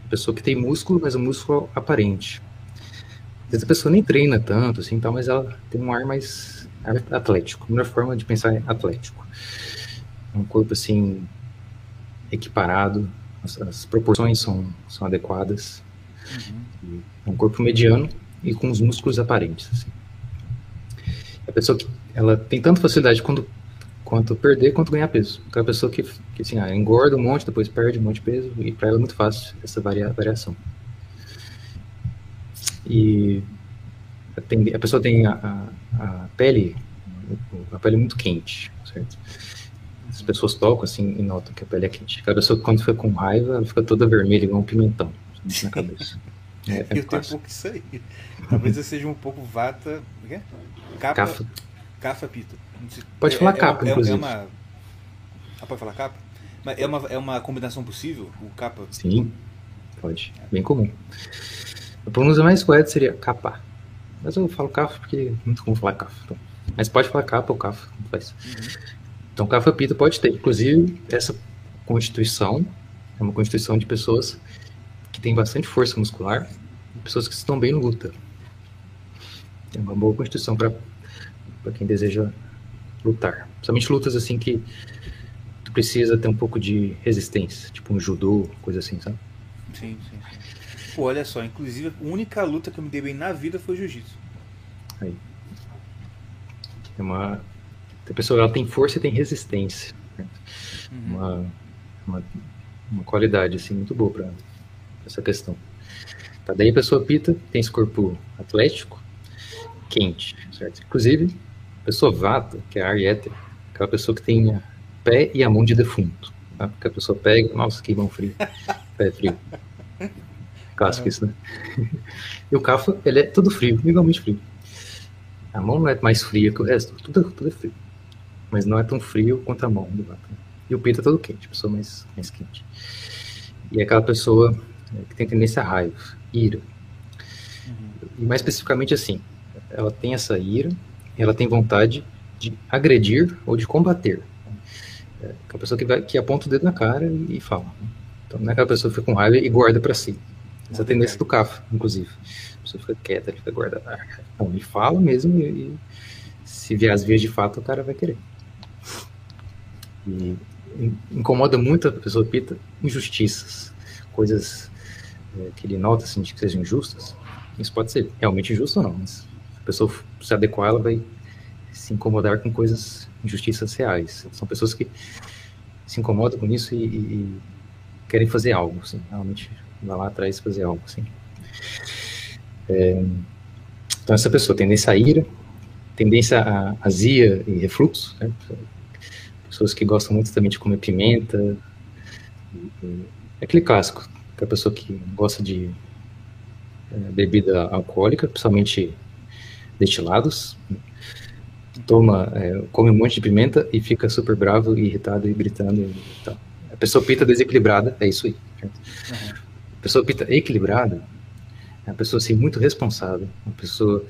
Pessoa que tem músculo, mas um músculo aparente. Às vezes a pessoa nem treina tanto, assim, tal, mas ela tem um ar mais atlético. A melhor forma de pensar é atlético. É um corpo, assim, equiparado, as, as proporções são, são adequadas. Uhum. É um corpo mediano e com os músculos aparentes. Assim. A pessoa que ela tem tanta facilidade quando, quanto perder quanto ganhar peso. Aquela pessoa que, que assim, ah, engorda um monte, depois perde um monte de peso, e para ela é muito fácil essa varia, variação. E a, a pessoa tem a, a, a pele, a pele muito quente, certo? As pessoas tocam assim e notam que a pele é quente. Aquela pessoa que quando fica com raiva, ela fica toda vermelha, igual um pimentão na cabeça. É, é eu tenho um pouco isso aí. Talvez eu seja um pouco vata. quê? Capa, Cafa. Cafa pita. Não sei- Pode falar capa, é, é, inclusive. É uma... Ah, pode falar capa? Mas é uma, é uma combinação possível? O capa. Sim, pode. Bem comum. A pronúncia mais correta seria capa. Mas eu falo cafa porque é muito comum falar cafa. Então. Mas pode falar capa ou cafa, não faz. Uhum. Então, cafa pita pode ter. Inclusive, essa constituição é uma constituição de pessoas que têm bastante força muscular e pessoas que estão bem em luta. É uma boa constituição para quem deseja lutar. Principalmente lutas assim que tu precisa ter um pouco de resistência, tipo um judô, coisa assim, sabe? Sim, sim, sim. Pô, olha só, inclusive a única luta que eu me dei bem na vida foi jiu-jitsu. Aí. É uma. A pessoa ela tem força e tem resistência. né? Uhum. Uma, uma, uma qualidade assim, muito boa para essa questão. Tá, daí a pessoa pita, tem esse corpo atlético, quente, certo? Inclusive, a pessoa vata, que é a ariéter, aquela pessoa que tem pé e a mão de defunto. Tá? Porque a pessoa pega, nossa, que mão frio, pé frio. Clássico isso, né? E o Cafa, ele é tudo frio, igualmente frio. A mão não é mais fria que o resto, tudo, tudo é frio. Mas não é tão frio quanto a mão do Vata. E o peito é todo quente, pessoa mais, mais quente. E é aquela pessoa é, que tem tendência a raiva, ira. Uhum. E mais especificamente assim, ela tem essa ira, ela tem vontade de agredir ou de combater. É aquela pessoa que, vai, que aponta o dedo na cara e, e fala. Então não é aquela pessoa que fica com raiva e guarda para si. Essa é a tendência do CAF, inclusive. A pessoa fica quieta, ele fica guardando. Então, ele fala mesmo e, e se vier as vias de fato, o cara vai querer. E incomoda muito a pessoa pita injustiças, coisas é, que ele nota assim, de que sejam injustas. Isso pode ser realmente injusto ou não, mas a pessoa se adequar, ela vai se incomodar com coisas, injustiças reais. São pessoas que se incomodam com isso e, e querem fazer algo, assim, realmente vai lá atrás fazer algo, assim. É, então essa pessoa tendência a ira, tendência a azia e refluxo, né? pessoas que gostam muito também de comer pimenta. É aquele clássico, que a pessoa que gosta de é, bebida alcoólica, principalmente destilados, toma, é, come um monte de pimenta e fica super bravo, irritado e gritando. E tal. A pessoa pita desequilibrada, é isso aí. Uhum. A pessoa pita equilibrada é uma pessoa assim muito responsável, uma pessoa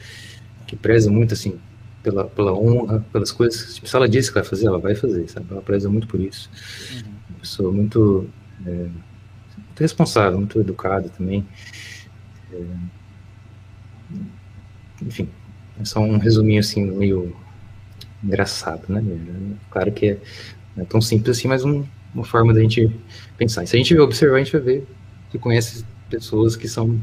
que preza muito assim pela, pela honra, pelas coisas. Tipo, se ela disse que vai fazer, ela vai fazer, sabe? Ela preza muito por isso. Uhum. Uma pessoa muito, é, muito responsável, muito educada também. É, enfim, é só um resuminho assim, meio engraçado, né? Claro que é, não é tão simples assim, mas um, uma forma da gente pensar. E se a gente observar, a gente vai ver que conhece pessoas que são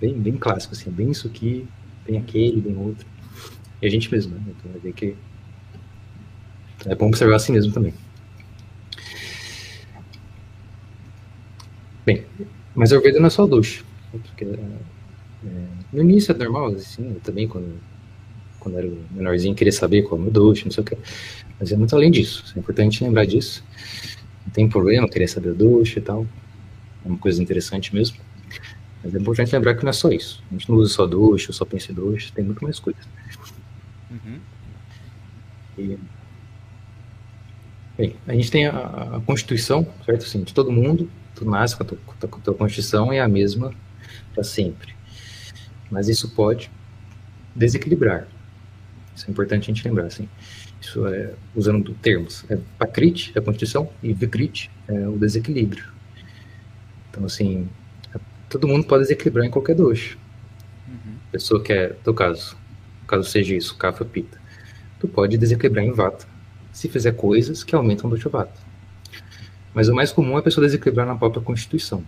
bem, bem clássicos, assim, bem isso aqui, bem aquele, bem outro. E a gente mesmo, né? Então vai ver que é bom observar assim mesmo também. Bem, mas a Ayurveda não é só ducha. Porque, é, no início é normal, assim, eu também quando, quando era menorzinho queria saber qual é o ducha, não sei o que. Mas é muito além disso, é importante lembrar disso. Não tem problema querer saber o ducha e tal. É uma coisa interessante mesmo. Mas é importante lembrar que não é só isso. A gente não usa só ducha, só pensa em ducha, tem muito mais coisas. Uhum. E, bem, a gente tem a, a, Constituição, certo? Assim, de todo mundo, tu nasce com a tua, com a tua Constituição é a mesma para sempre. Mas isso pode desequilibrar. Isso é importante a gente lembrar, assim. Isso é, usando termos, é Pakrit, é a Constituição, e Vikrit é o desequilíbrio. Então, assim, todo mundo pode desequilibrar em qualquer doxo. Uhum. Pessoa que é, no caso, caso seja isso, Kapha Pita, tu pode desequilibrar em Vata, se fizer coisas que aumentam do Vata. Mas o mais comum é a pessoa desequilibrar na própria constituição.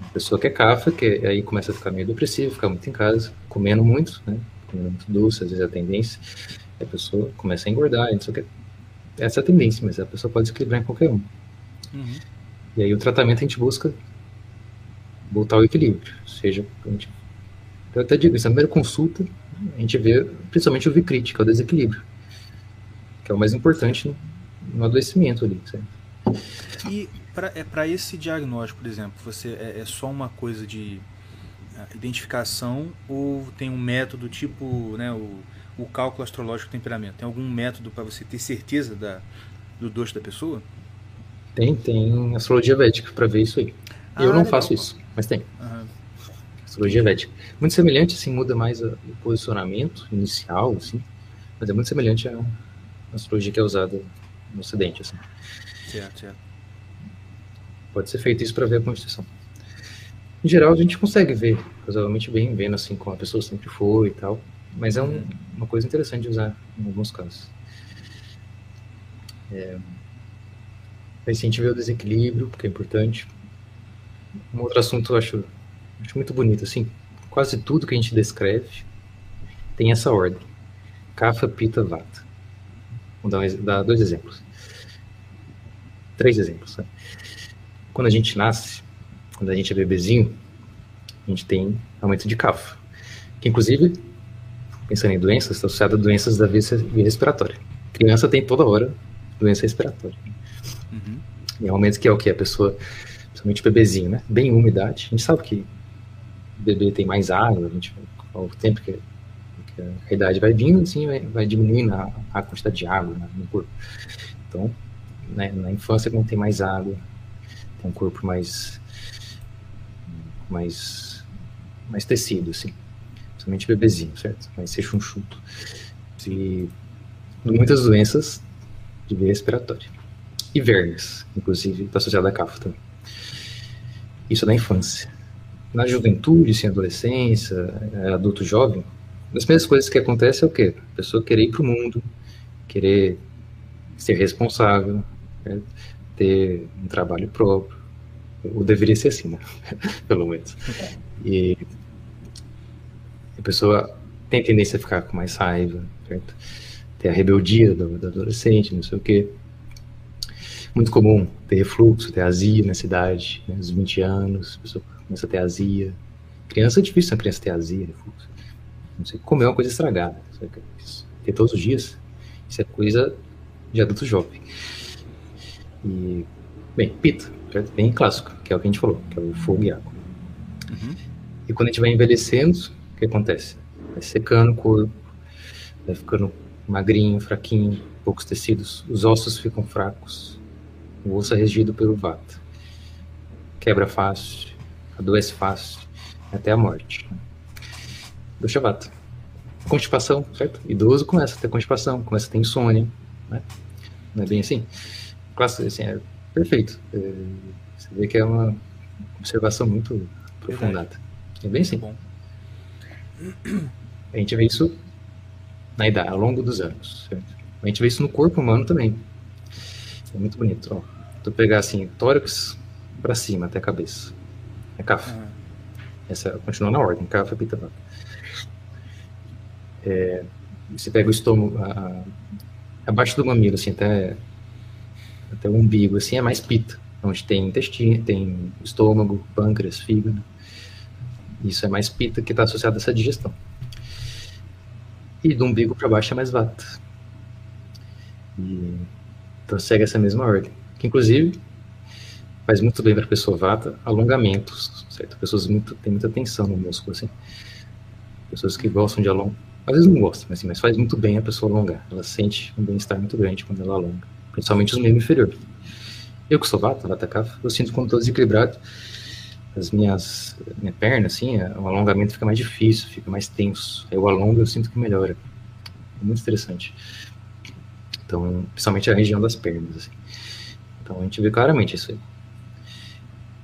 A pessoa que é Kapha, que aí começa a ficar meio depressiva, ficar muito em casa, comendo muito, né? Comendo muito doce, às vezes é a tendência, a pessoa começa a engordar, não sei o que. Essa é a tendência, mas a pessoa pode desequilibrar em qualquer um. Uhum. E aí o tratamento a gente busca voltar ao equilíbrio. Seja, gente, eu até digo, isso, na primeira consulta, a gente vê principalmente o Vicrite, que é o desequilíbrio, que é o mais importante no, no adoecimento ali. Certo? E para é, esse diagnóstico, por exemplo, você é, é só uma coisa de uh, identificação ou tem um método tipo né, o, o cálculo astrológico do temperamento? Tem algum método para você ter certeza da, do doce da pessoa? Tem, tem astrologia védica para ver isso aí. Ah, eu não legal. faço isso, mas tem. Uhum. Astrologia védica. Muito semelhante, assim, muda mais o posicionamento inicial, assim, mas é muito semelhante à astrologia que é usada no Ocidente, assim. Certo. Pode ser feito isso para ver a constituição. Em geral, a gente consegue ver, razoavelmente bem, vendo assim como a pessoa sempre foi e tal, mas é um, uma coisa interessante de usar em alguns casos. É, Aí a gente vê o desequilíbrio, porque é importante. Um outro assunto eu acho, acho muito bonito, assim, quase tudo que a gente descreve tem essa ordem. Kapha, Pita, Vata. Vou dar, dar dois exemplos. Três exemplos. Né? Quando a gente nasce, quando a gente é bebezinho, a gente tem aumento de Kapha. Que inclusive, pensando em doenças, está associado a doenças da via respiratória. Criança tem toda hora doença respiratória. Uhum. E é um momento que é o que? A pessoa, principalmente bebezinho, né? Bem úmida idade. A gente sabe que o bebê tem mais água, a gente, ao tempo que, que a idade vai vindo, assim, vai, vai diminuindo a, a, quantidade de água né, no corpo. Então, né, na infância, quando tem mais água, tem um corpo mais mais mais tecido, assim. Principalmente bebezinho, certo? Vai ser chunchuto. E muitas doenças de via respiratória. E vermes, inclusive, está associado à CAFA também. Isso na infância. Na juventude, assim, adolescência, é, adulto jovem, as primeiras coisas que acontecem é o quê? A pessoa querer ir para o mundo, querer ser responsável, né? ter um trabalho próprio. Ou deveria ser assim, né? Pelo menos. E a pessoa tem tendência a ficar com mais raiva, certo? Ter a rebeldia do, do adolescente, não sei o quê. Muito comum ter refluxo, ter azia na cidade, né? aos 20 anos, a pessoa começa a ter azia. Criança é difícil a criança ter azia, refluxo. Não sei, comer uma coisa estragada. Ter todos os dias, isso é coisa de adulto jovem. E, bem, pita, bem clássico, que é o que a gente falou, que é o fogo e água. Uhum. E quando a gente vai envelhecendo, o que acontece? Vai secando o corpo, vai ficando magrinho, fraquinho, poucos tecidos, os ossos ficam fracos, o osso é regido pelo vata. Quebra fácil, adoece fácil, até a morte. Do vata. Constipação, certo? Idoso começa a ter constipação, começa a ter insônia, né? Não é bem assim? Classe, assim, é perfeito. É, você vê que é uma observação muito aprofundada. É bem. Bom. A gente vê isso na idade, ao longo dos anos. Certo? A gente vê isso no corpo humano também. É muito bonito. Ó. Tu pegar assim, tórax para cima até a cabeça. É CAF. Uhum. Essa continua na ordem, CAF, pita, vaca. É, você pega o estômago, a, abaixo do mamilo, assim, até, até o umbigo, assim, é mais pita. Onde tem intestino, tem estômago, pâncreas, fígado. Isso é mais pita que está associado a essa digestão. E do umbigo para baixo é mais vata. E, então segue essa mesma ordem. Que inclusive faz muito bem para a pessoa vata alongamentos, certo? Pessoas muito têm muita tensão no músculo assim. Pessoas que gostam de alongar, às vezes não gostam, mas, assim, mas faz muito bem a pessoa alongar. Ela sente um bem-estar muito grande quando ela alonga, principalmente os membros inferiores. Eu que sou vata kapha, eu sinto quando estou desequilibrado, as minhas minha assim, é, o alongamento fica mais difícil, fica mais tenso. Eu alongo, eu sinto que melhora. É muito interessante. Então, principalmente a região das pernas assim. Então a gente vê claramente isso aí.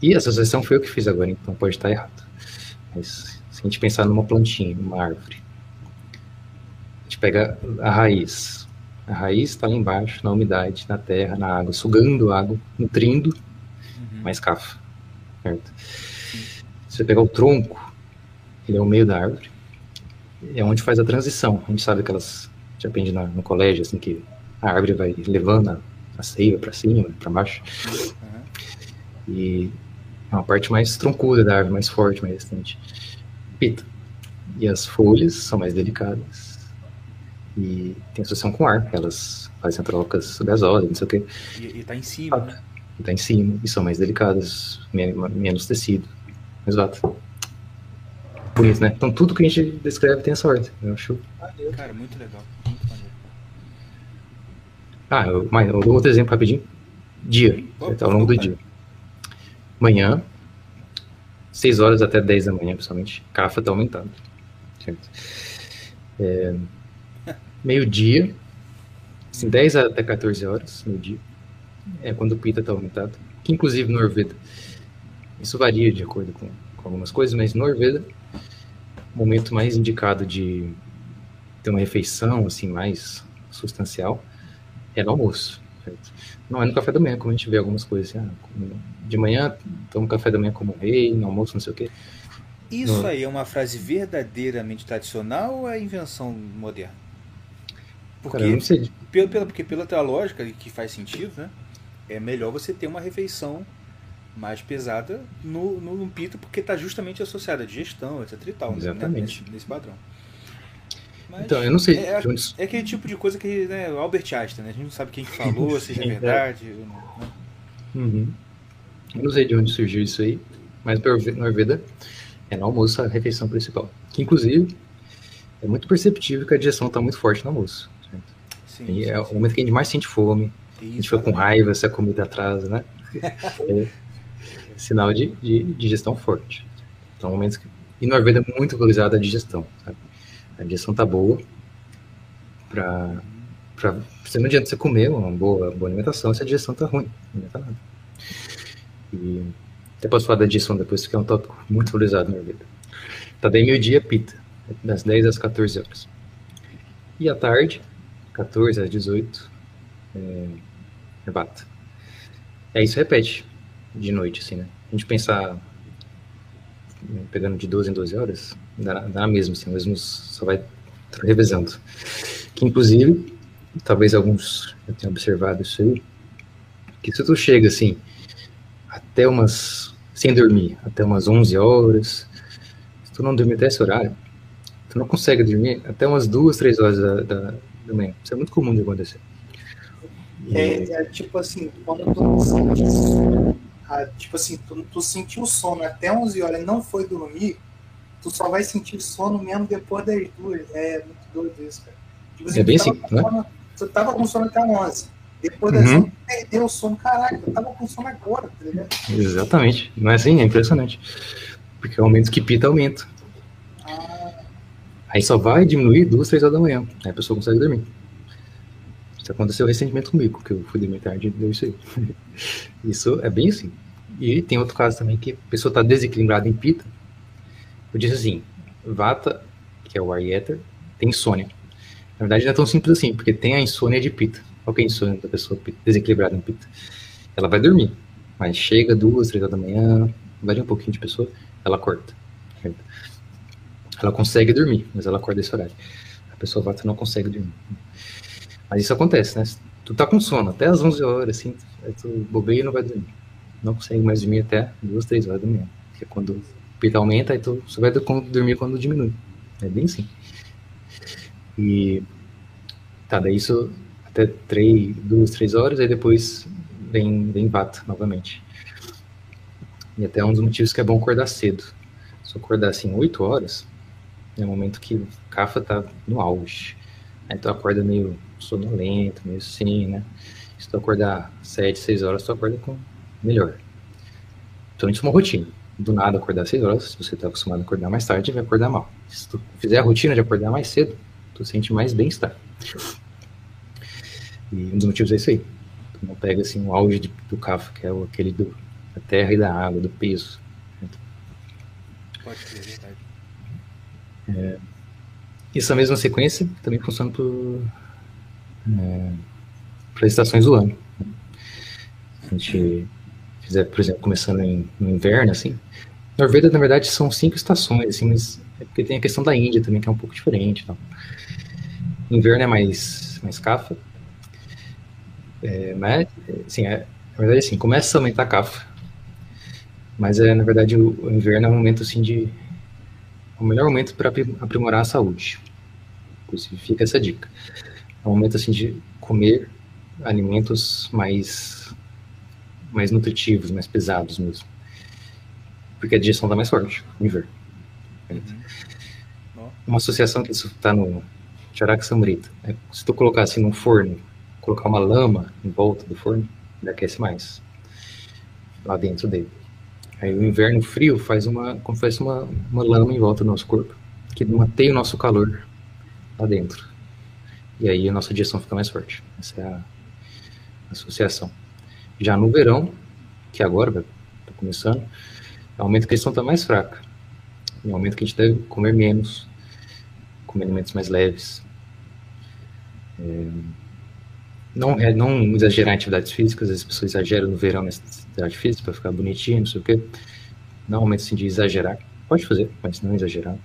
E essa associação foi eu que fiz agora, então pode estar errado. Mas se a gente pensar numa plantinha, numa árvore, a gente pega a raiz. A raiz está lá embaixo, na umidade, na terra, na água, sugando água, nutrindo, uhum. mais cafa. Certo? Se você pegar o tronco, ele é o meio da árvore, é onde faz a transição. A gente sabe que elas, gente aprende no colégio, assim, que a árvore vai levando a, a seiva para cima, para baixo. Uhum. E é uma parte mais troncuda da árvore, mais forte, mais resistente. Pita. E as folhas são mais delicadas. E tem associação com ar, elas fazem trocas gasosas, não sei o quê. E, e tá em cima, ah, né? E tá em cima, e são mais delicadas, menos tecido. Exato. Bonito, né? Então tudo que a gente descreve tem essa ordem. Eu acho. Cara, muito legal. Muito maneiro. Ah, eu, mais, eu dou outro exemplo rapidinho. Dia, certo? ao longo do dia. Manhã, 6 horas até 10 da manhã, principalmente, CAFA está aumentando. É, Meio-dia, assim, 10 até 14 horas, meio-dia, é quando o PITA está aumentado, que inclusive no Ayurveda, isso varia de acordo com, com algumas coisas, mas no Ayurveda, o momento mais indicado de ter uma refeição assim mais substancial é no almoço. Certo? Não é no café da manhã, como a gente vê algumas coisas assim, ah, de manhã tomo café da manhã como rei, no almoço não sei o quê. Isso no... aí é uma frase verdadeiramente tradicional ou é invenção moderna? Porque, Cara, pelo, porque pela tua lógica, que faz sentido, né? É melhor você ter uma refeição mais pesada no, no, no pito, porque está justamente associada à digestão, etc e tal. Exatamente. Né? Nesse, nesse padrão. Mas Então, eu não sei É, de onde. é aquele tipo de coisa que, né, Albert Einstein, né? A gente não sabe quem que falou, se é Sim, verdade. não, né? Uhum. Eu não sei de onde surgiu isso aí, mas no Ayurveda é no almoço a refeição principal. Que inclusive é muito perceptível que a digestão está muito forte no almoço. Sim, E é o momento que a gente mais sente fome, a gente fica com raiva se a comida atrasa, né? É sinal de, de digestão forte. Então, momentos que... E no Ayurveda é muito valorizada a digestão, sabe? A digestão tá boa pra... pra... Você não adianta você comer uma boa, boa alimentação se a digestão tá ruim. Não adianta nada. E até posso falar da digestão depois, que é um tópico muito valorizado no Ayurveda. Tá daí meio-dia, pita. Das 10 às 14 horas. E à tarde, 14 às 18, é, é bata. É isso repete de noite, assim, né? A gente pensar né, pegando de 12 em 12 horas, dá, dá na mesma, assim, mesmo só vai revezando. Que inclusive, talvez alguns já tenham observado isso aí, que se tu chega assim, até umas, sem dormir, até umas 11 horas, se tu não dormir até esse horário, tu não consegue dormir até umas duas, três horas da, da, manhã. Isso é muito comum de acontecer. E- É, é tipo assim, quando tu sente, ah, tipo assim, tu, tu sentiu sono até 11 horas e não foi dormir, tu só vai sentir sono mesmo depois das duas. É muito doido isso, cara. Tipo É bem assim, né? sono- Tu tava com sono até 11. Depois das Uhum. 11, tu perdeu o sono. Caraca, eu tava com sono agora, tá ligado? Exatamente. Não é assim? É impressionante. Porque o aumento que pita aumenta. Aí só vai diminuir duas, três horas da manhã. Aí a pessoa consegue dormir. Isso aconteceu recentemente comigo, que eu fui dormir tarde e deu isso aí. Isso é bem assim. E tem outro caso também que a pessoa está desequilibrada em pita. Eu disse assim, vata, que é o ar tem insônia. Na verdade não é tão simples assim, porque tem a insônia de pita. Qual que é a insônia da pessoa desequilibrada em pita? Ela vai dormir, mas chega duas, três horas da manhã, varia um pouquinho de pessoa, ela corta. certo? Ela consegue dormir, mas ela acorda esse horário. A pessoa vata não consegue dormir. Mas isso acontece, né? Tu tá com sono até as 11 horas, assim, tu bobeia e não vai dormir. Não consegue mais dormir até duas, três horas da manhã. Que é quando o pita aumenta, aí tu só vai do- dormir quando diminui. É bem assim. E tá, daí isso até três, duas, três horas, aí depois vem, vem vata novamente. E até um dos motivos que é bom acordar cedo. Se eu acordar assim 8 horas, é o momento que o Cafa tá no auge. Aí tu acorda meio sonolento, meio assim, né? Se tu acordar 7, 6 horas, tu acorda com melhor. Então isso é uma rotina. Do nada acordar 6 horas, se você tá acostumado a acordar mais tarde, vai acordar mal. Se tu fizer a rotina de acordar mais cedo, tu sente mais bem-estar. E um dos motivos é isso aí. Tu não pega assim o auge de- do Cafa, que é aquele do, da terra e da água, do peso. Pode ser, é verdade. Essa mesma sequência também funciona para as estações do ano. Se a gente fizer, por exemplo, começando em, no inverno, assim. Norveda, na verdade, são cinco estações, assim, mas é porque tem a questão da Índia também, que é um pouco diferente. Então. Inverno é mais, mais cafa. É, mas, assim, é, na verdade, assim, começa a aumentar a cafa. Mas, é, na verdade, o, o inverno é um momento, assim, de o melhor momento para aprimorar a saúde. Inclusive, fica essa dica. É um momento assim de comer alimentos mais mais nutritivos, mais pesados mesmo. Porque a digestão está mais forte no inverno. Uma associação que isso está no Charaka Samrita. É, se tu colocar assim num forno, colocar uma lama em volta do forno, ele aquece mais lá dentro dele. Aí o inverno frio faz uma, como se fosse uma, uma lama em volta do nosso corpo, que mantém o nosso calor lá dentro. E aí a nossa digestão fica mais forte. Essa é a associação. Já no verão, que agora está começando, é que a digestão está mais fraca. É o momento que a gente deve comer menos, comer alimentos mais leves. É, não, é, não exagerar em atividades físicas, as pessoas exageram no verão atividade física para ficar bonitinho, não sei o quê. Não é um momento assim de exagerar. Pode fazer, mas não exagerar.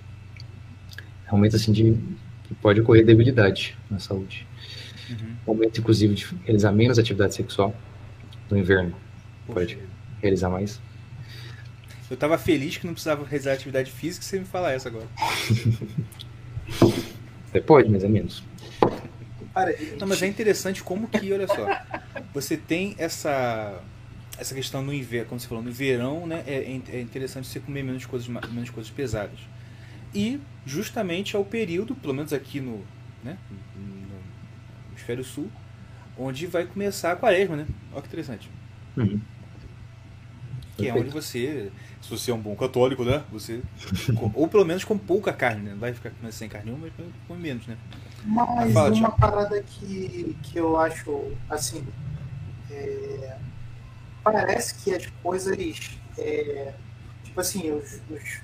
É um momento assim de que pode ocorrer debilidade na saúde. Uhum. É um momento, inclusive, de realizar menos atividade sexual no inverno. Poxa, Pode realizar mais. Eu tava feliz que não precisava realizar atividade física e você me falar essa agora. Até pode, mas é menos. Não, mas é interessante como que, olha só, você tem essa essa questão no inverno, como você falou, no verão, né, é, é interessante você comer menos coisas, menos coisas pesadas. E justamente é o período, pelo menos aqui no, né, no hemisfério sul, onde vai começar a quaresma, né? Olha que interessante. Uhum. Que é onde você, se você é um bom católico, né? Você, ou pelo menos com pouca carne, né? Vai ficar comendo sem carne nenhuma, mas com menos, né? Mas Fala, uma parada que, que eu acho, assim, é, parece que as coisas, é, tipo assim, os, os,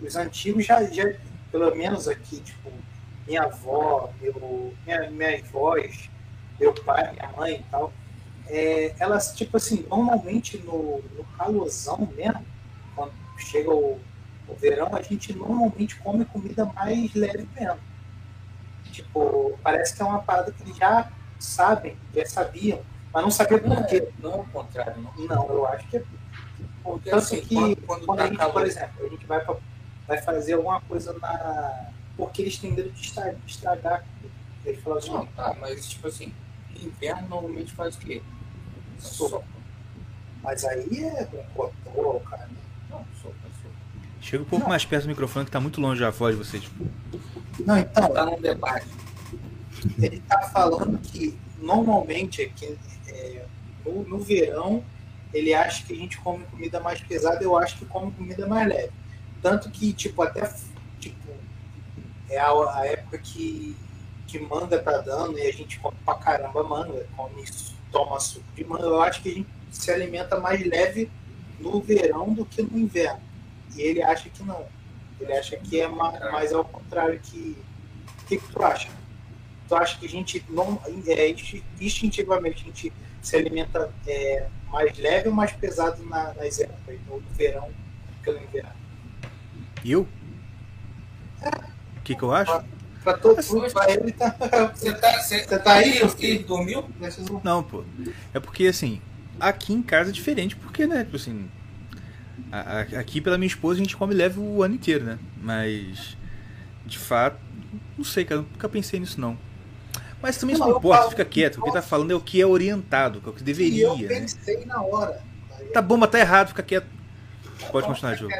os, antigos já, já, pelo menos aqui, tipo, minha avó, meu, minha, minhas avós, meu pai, minha mãe e tal, é, elas, tipo assim, normalmente no, no calorzão mesmo, quando chega o, o verão, a gente normalmente come comida mais leve mesmo. Tipo, parece que é uma parada que eles já sabem, já sabiam, mas não sabiam por quê. Não é o contrário, não. Não, eu acho que é. Porque assim, que quando, quando, quando tá a gente, calor... por exemplo, a gente vai, pra, vai fazer alguma coisa na. Porque eles têm medo de estragar. De estragar. Eles falam assim, não, tá, mas tipo assim, inverno normalmente faz o quê? Sopa. Mas aí é com cotô, cara. Não, sopa, sopa. Chega um pouco não. mais perto do microfone que tá muito longe a voz de vocês. Não, então. Tá num debate. Ele tá falando que normalmente aqui, é, no, no verão ele acha que a gente come comida mais pesada, eu acho que come comida mais leve. Tanto que, tipo, até tipo, é a, a época que, que manga tá dando e a gente come pra caramba manga, come toma suco de manga, eu acho que a gente se alimenta mais leve no verão do que no inverno. E ele acha que não. Ele acha que é mais, mais ao contrário que. O que, que tu acha? Tu acha que a gente não. É, instintivamente a gente se alimenta é, mais leve ou mais pesado na, nas épocas, no verão que no inverno? Eu? É. O que, que eu acho? Pra todo mundo, pra ele tá. Você tá, você, você tá aí? Você dormiu? Não, pô. É porque assim, aqui em casa é diferente, porque, né, tipo assim. A, a, aqui pela minha esposa a gente come leve o ano inteiro, né? Mas. De fato, não sei, cara, nunca pensei nisso não. Mas também isso não importa, fica quieto. O que tá falando é o que é orientado, que é o que deveria. E eu né? pensei né? na hora. Tá bom, mas tá errado, fica quieto. Pode continuar, Diogo.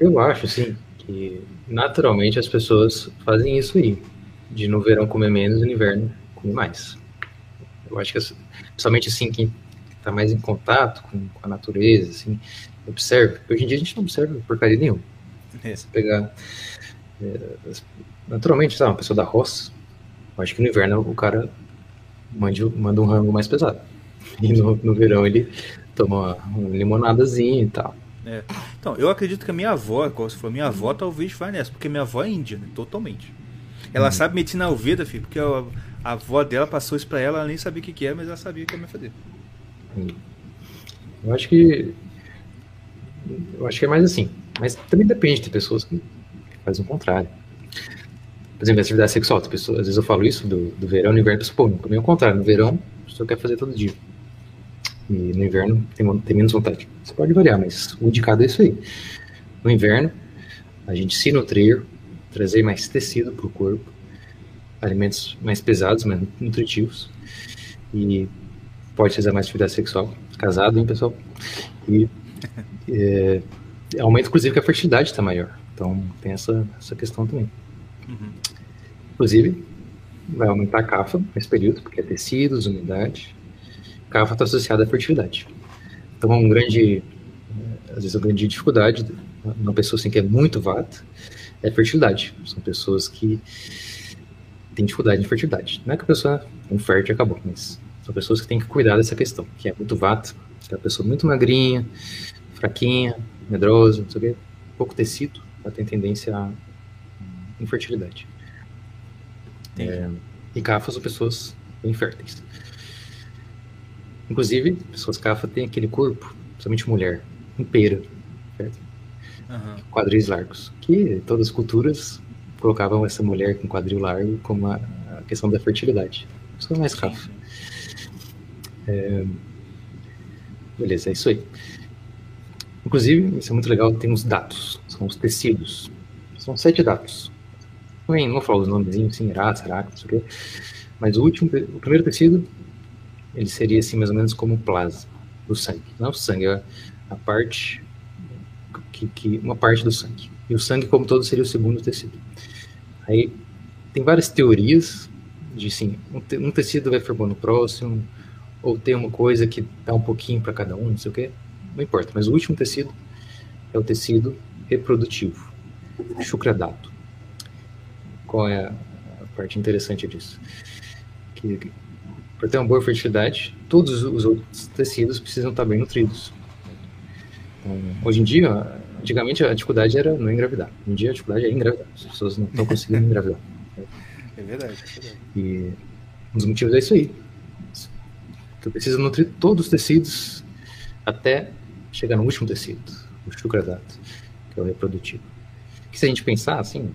Eu acho, sim que naturalmente as pessoas fazem isso aí, de no verão comer menos e no inverno comer mais. Eu acho que, principalmente assim, quem está mais em contato com, com, a natureza, assim, observa. Hoje em dia a gente não observa porcaria nenhuma. É. Se pegar. É, naturalmente, sabe, uma pessoa da roça, eu acho que no inverno o cara manda, manda um rango mais pesado. E no, no verão ele toma uma limonadazinha e tal. É. Então, eu acredito que a minha avó, como você falou, minha avó talvez vá nessa, porque minha avó é índia, né? totalmente. Ela hum. sabe medicina alveda, filho, porque a, a, avó dela passou isso pra ela, ela nem sabia o que, que é, mas ela sabia o que ia fazer. Hum. Eu acho que. Eu acho que é mais assim. Mas também depende, tem pessoas que fazem o contrário. Por exemplo, atividade sexual, pessoas, às vezes eu falo isso do, do verão, no inverno, pessoas, pô, comigo o contrário, no verão, a pessoa quer fazer todo dia. E no inverno tem, tem menos vontade. Você pode variar, mas o indicado é isso aí. No inverno, a gente se nutrir, trazer mais tecido para o corpo, alimentos mais pesados, mais nutritivos, e pode fazer mais atividade sexual. Casado, hein, pessoal? E é, aumenta, inclusive, que a fertilidade está maior. Então, tem essa, essa questão também. Uhum. Inclusive, vai aumentar a cafa nesse período, porque é tecidos, umidade, CAFA está associada à fertilidade. Então, um grande, às vezes, uma grande dificuldade uma pessoa assim que é muito vata é fertilidade. São pessoas que têm dificuldade em fertilidade. Não é que a pessoa é infértil e acabou, mas são pessoas que têm que cuidar dessa questão, que é muito vata, que é uma pessoa muito magrinha, fraquinha, medrosa, não sei o quê, pouco tecido, ela tem tendência à infertilidade. É, e CAFA são pessoas inférteis. Inclusive, pessoas CAFA têm aquele corpo, principalmente mulher, inteira, certo? Uhum. Quadris largos. Que todas as culturas colocavam essa mulher com quadril largo como a, a questão da fertilidade. Isso é mais CAFA. É... Beleza, é isso aí. Inclusive, isso é muito legal, tem os dados, são os tecidos. São sete dados. Também não vou falar os nomezinhos, assim, Irato, Saraca, não sei o quê. Mas o último, o primeiro tecido, ele seria assim, mais ou menos como o plasma do sangue. Não é o sangue, é a parte, que, que, uma parte do sangue. E o sangue, como todo, seria o segundo tecido. Aí tem várias teorias de sim, um, te, um tecido vai formar no próximo, ou tem uma coisa que dá um pouquinho para cada um, não sei o quê. Não importa, mas o último tecido é o tecido reprodutivo, chucradato. Qual é a parte interessante disso? Que para ter uma boa fertilidade, todos os outros tecidos precisam estar bem nutridos. Então, hoje em dia, antigamente a dificuldade era não engravidar. Hoje em dia a dificuldade é engravidar. As pessoas não estão conseguindo engravidar. É verdade, é verdade. E um dos motivos é isso aí. Tu precisa nutrir todos os tecidos até chegar no último tecido, o chucradato, que é o reprodutivo. Que se a gente pensar assim,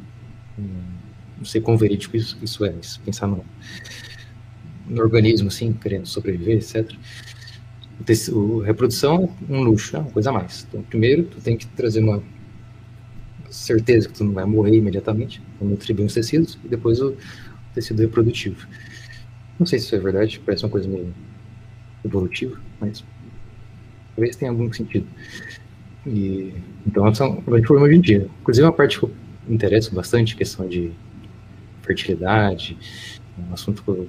não sei quão verídico isso, isso é, mas pensar no, no organismo assim, querendo sobreviver, etc. O, reprodução é um luxo, é uma coisa a mais. Então, primeiro, tu tem que trazer uma certeza que tu não vai morrer imediatamente, nutrir bem os tecidos, e depois o tecido reprodutivo. Não sei se isso é verdade, parece uma coisa meio evolutiva, mas talvez tenha algum sentido. E, então, essa é um problema hoje em dia. Inclusive, uma parte que eu me interesso bastante, questão de fertilidade, um assunto que eu,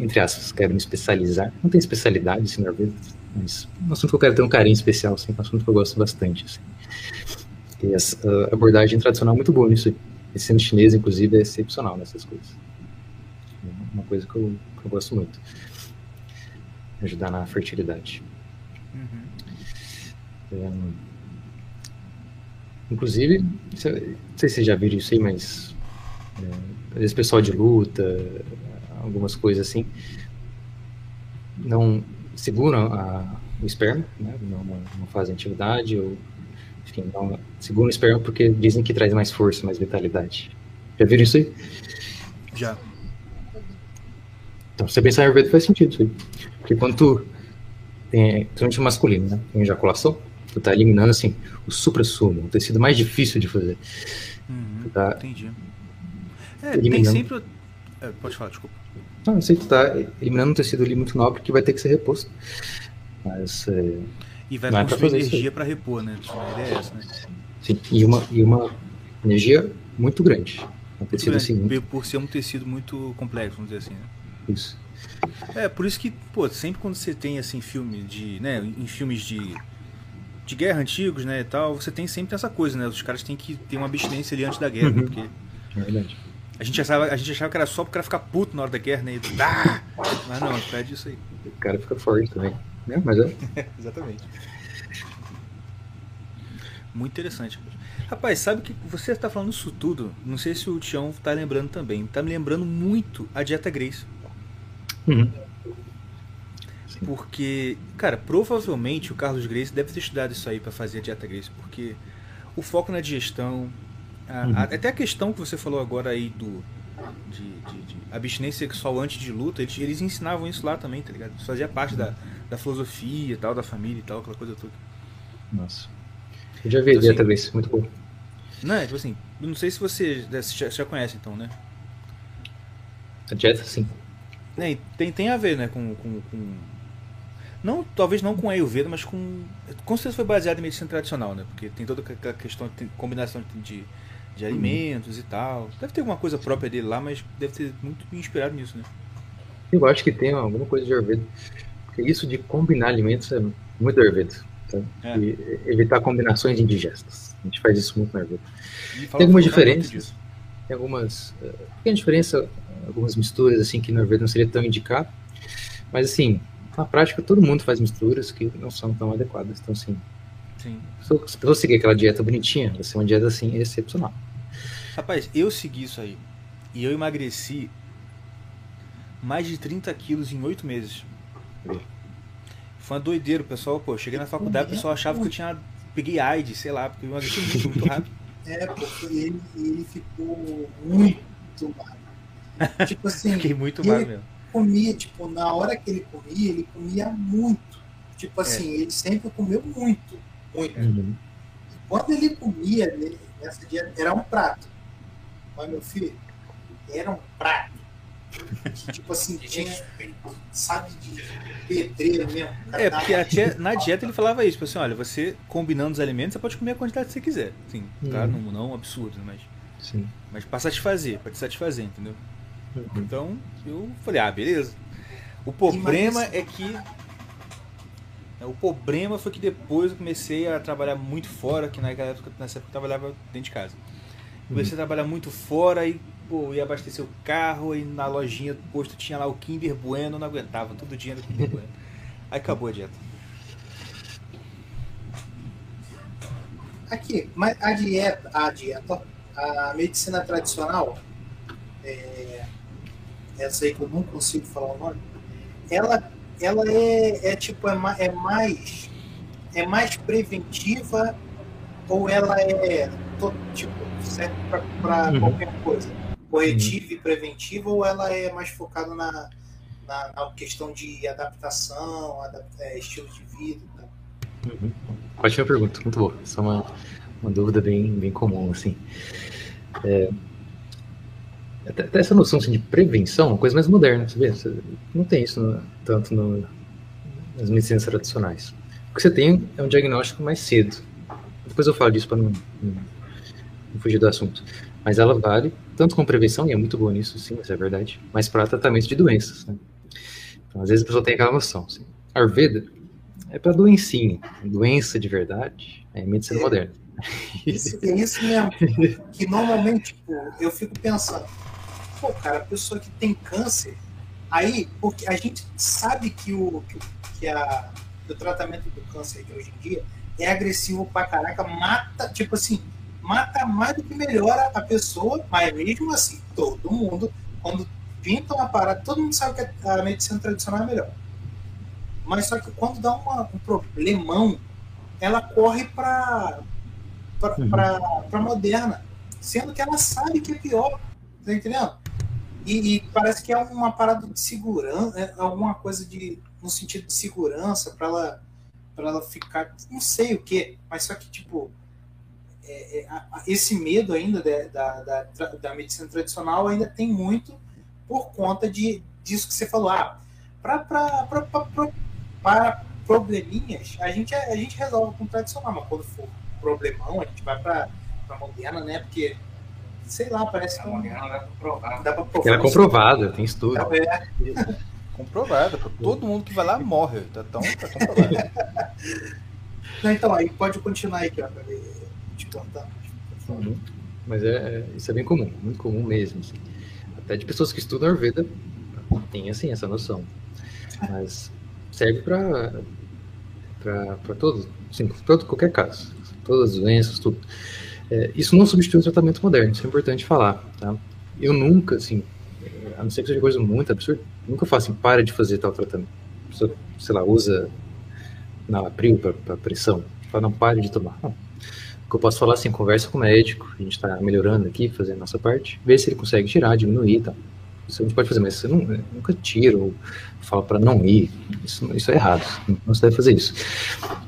entre aspas, quero me especializar. Não tem especialidade, assim, mas é um assunto que eu quero ter um carinho especial, assim, é um assunto que eu gosto bastante, assim. E essa abordagem tradicional é muito boa nisso. Esse sendo chinês, inclusive, é excepcional nessas coisas. É uma coisa que eu, que eu gosto muito. Ajudar na fertilidade. Uhum. É, inclusive, não sei se vocês já viram isso aí, mas é, às vezes pessoal de luta, algumas coisas assim, não seguram a, o esperma, né? não, não fazem atividade ou enfim, não, seguram o esperma porque dizem que traz mais força, mais vitalidade. Já viram isso aí? Já. Então, se você pensar em Ayurveda, faz sentido isso aí. Porque quando tu tem, principalmente masculino, né? Tem ejaculação, tu tá eliminando, assim, o supra-sumo, o tecido mais difícil de fazer. Uhum, tá entendi. É, eliminando... tem sempre... É, pode falar, desculpa. Não, eu sei que tá eliminando um tecido ali muito nobre que vai ter que ser reposto. Mas... É... E vai Não consumir é energia para repor, né? A ideia é essa, né? Sim, e uma, e uma energia muito grande. Um tecido grande, assim. Muito... Por ser um tecido muito complexo, vamos dizer assim, né? Isso. É, por isso que, pô, sempre quando você tem assim filme de, né, em filmes de de guerra antigos, né, e tal, você tem sempre essa coisa, né? Os caras têm que ter uma abstinência ali antes da guerra, né, uhum. porque é verdade. A gente, achava, a gente achava que era só pro cara ficar puto na hora da guerra, né? E, ah! Mas não, pede isso aí. O cara fica forte também. Né? Mas é. Exatamente. Muito interessante. Rapaz, sabe que você está falando isso tudo? Não sei se o Tião está lembrando também. Está me lembrando muito a dieta Grace. Uhum. Porque, cara, provavelmente o Carlos Grace deve ter estudado isso aí para fazer a dieta Grace, porque o foco na digestão, a, uhum. a, até a questão que você falou agora aí do de, de, de abstinência sexual antes de luta, eles, eles, ensinavam isso lá também, tá ligado? Isso fazia parte da, da filosofia e tal, da família e tal, aquela coisa toda. Nossa. Eu já vi então, assim, Grace, muito bom. Não, é, tipo assim, não sei se você já, já conhece então, né? A dieta, sim. É, tem, tem a ver, né, com, com, com não, talvez não com Ayurveda, mas com. Com certeza foi baseado em medicina tradicional, né? Porque tem toda aquela questão de combinação de, de alimentos uhum. e tal. Deve ter alguma coisa própria dele lá, mas deve ter muito inspirado nisso, né? Eu acho que tem alguma coisa de Ayurveda. Porque isso de combinar alimentos é muito Ayurveda. Tá? É. E evitar combinações indigestas. A gente faz isso muito na Ayurveda. Tem algumas diferenças. Tem algumas. Pequena diferença, algumas misturas assim que na Ayurveda não seria tão indicado. Mas assim, na prática, todo mundo faz misturas que não são tão adequadas. Então, assim, Sim. se eu seguir aquela dieta bonitinha, vai ser uma dieta, assim, excepcional. Rapaz, eu segui isso aí. E eu emagreci mais de 30 quilos em 8 meses. Foi uma doideira, o pessoal, pô, cheguei na faculdade, o pessoal achava que eu tinha. Peguei AIDS, sei lá, porque eu emagreci muito, muito rápido. É, porque ele, ele ficou muito magro. Tipo assim. Fiquei muito magro mesmo comia, tipo, na hora que ele comia, ele comia muito. Tipo assim, é. ele sempre comeu muito, muito. Uhum. E quando ele comia, nessa dia, era um prato. Mas, meu filho, era um prato. Que, tipo assim, tinha, sabe, de pedreiro mesmo. É, porque até na dieta ele falava isso, tipo assim, olha, você combinando os alimentos, você pode comer a quantidade que você quiser. Sim, tá? Não, não um absurdo, mas. Sim. Mas pra satisfazer, pra te satisfazer, entendeu? Uhum. Então, eu falei, ah, beleza. O problema é que. O problema foi que depois eu comecei a trabalhar muito fora, que naquela época, nessa época eu trabalhava dentro de casa. Comecei a trabalhar muito fora e, pô, ia abastecer o carro e na lojinha do posto tinha lá o Kinder Bueno, não aguentava, todo dia no Kinder Bueno. Aí acabou a dieta. Aqui, mas a dieta, a dieta, a medicina tradicional, é, essa aí que eu não consigo falar o nome, ela, ela é, é tipo, é, é mais é mais preventiva ou ela é to- tipo, serve para Uhum. qualquer coisa? Corretiva e preventiva ou ela é mais focada na, na, na questão de adaptação, adap- é, estilo de vida tal? Uhum. Ótima pergunta, muito boa. Essa é uma, uma dúvida bem, bem comum, assim. É, até, essa noção assim, de prevenção é uma coisa mais moderna, sabia? Você não tem isso no- tanto no- nas medicinas tradicionais. O que você tem é um diagnóstico mais cedo. Depois eu falo disso para não, não- não fugir do assunto. Mas ela vale tanto com prevenção, e é muito boa nisso, sim, isso é verdade, mas para tratamento de doenças. Né? Então, às vezes a pessoa tem aquela noção. Assim, Ayurveda é para doencinha. Doença de verdade é medicina É. moderna. Isso, é isso mesmo. Que normalmente, tipo, eu fico pensando, pô, cara, a pessoa que tem câncer, aí, porque a gente sabe que o, que, que a, o tratamento do câncer de hoje em dia é agressivo pra caraca, mata, tipo assim, mata mais do que melhora a pessoa, mas mesmo assim, todo mundo, quando pinta uma parada, todo mundo sabe que a medicina tradicional é melhor. Mas só que quando dá uma- um problemão, ela corre pra, pra, Uhum. pra, pra moderna, sendo que ela sabe que é pior, tá entendendo? E, e parece que é uma parada de segurança, é alguma coisa de no sentido de segurança para ela para ela ficar, não sei o que, mas só que tipo é, é, a- esse medo ainda da, da, da, da medicina tradicional ainda tem muito por conta de disso que você falou, ah, para probleminhas a gente a gente resolve com o tradicional, mas quando for problemão a gente vai para para moderna, né? Porque sei lá, parece que A não moderna dá pra provar. dá para provar. Ela é comprovada, tem estudo. É, Comprovado, todo mundo que vai lá morre. Tá, tão, tá comprovado. Não, então, aí pode continuar aí, cara, te cortar. Uhum. Mas é, é- isso é bem comum, muito comum mesmo. assim. Até de pessoas que estudam Ayurveda tem assim essa noção. Mas serve para para todo, sim, todo qualquer caso, todas as doenças, tudo. É, isso não substitui o tratamento moderno, isso é importante falar, tá? Eu nunca, assim, é, a não ser que seja coisa muito absurda, nunca falo assim, para de fazer tal tratamento. A pessoa, sei lá, usa nalapril para pressão, fala, não, pare de tomar. Não. O que eu posso falar assim, conversa com o médico, a gente está melhorando aqui, fazendo a nossa parte, vê se ele consegue tirar, diminuir e tal. Isso a gente pode fazer, mas você não, nunca tira ou fala para não ir. Isso, isso é errado, não se deve fazer isso.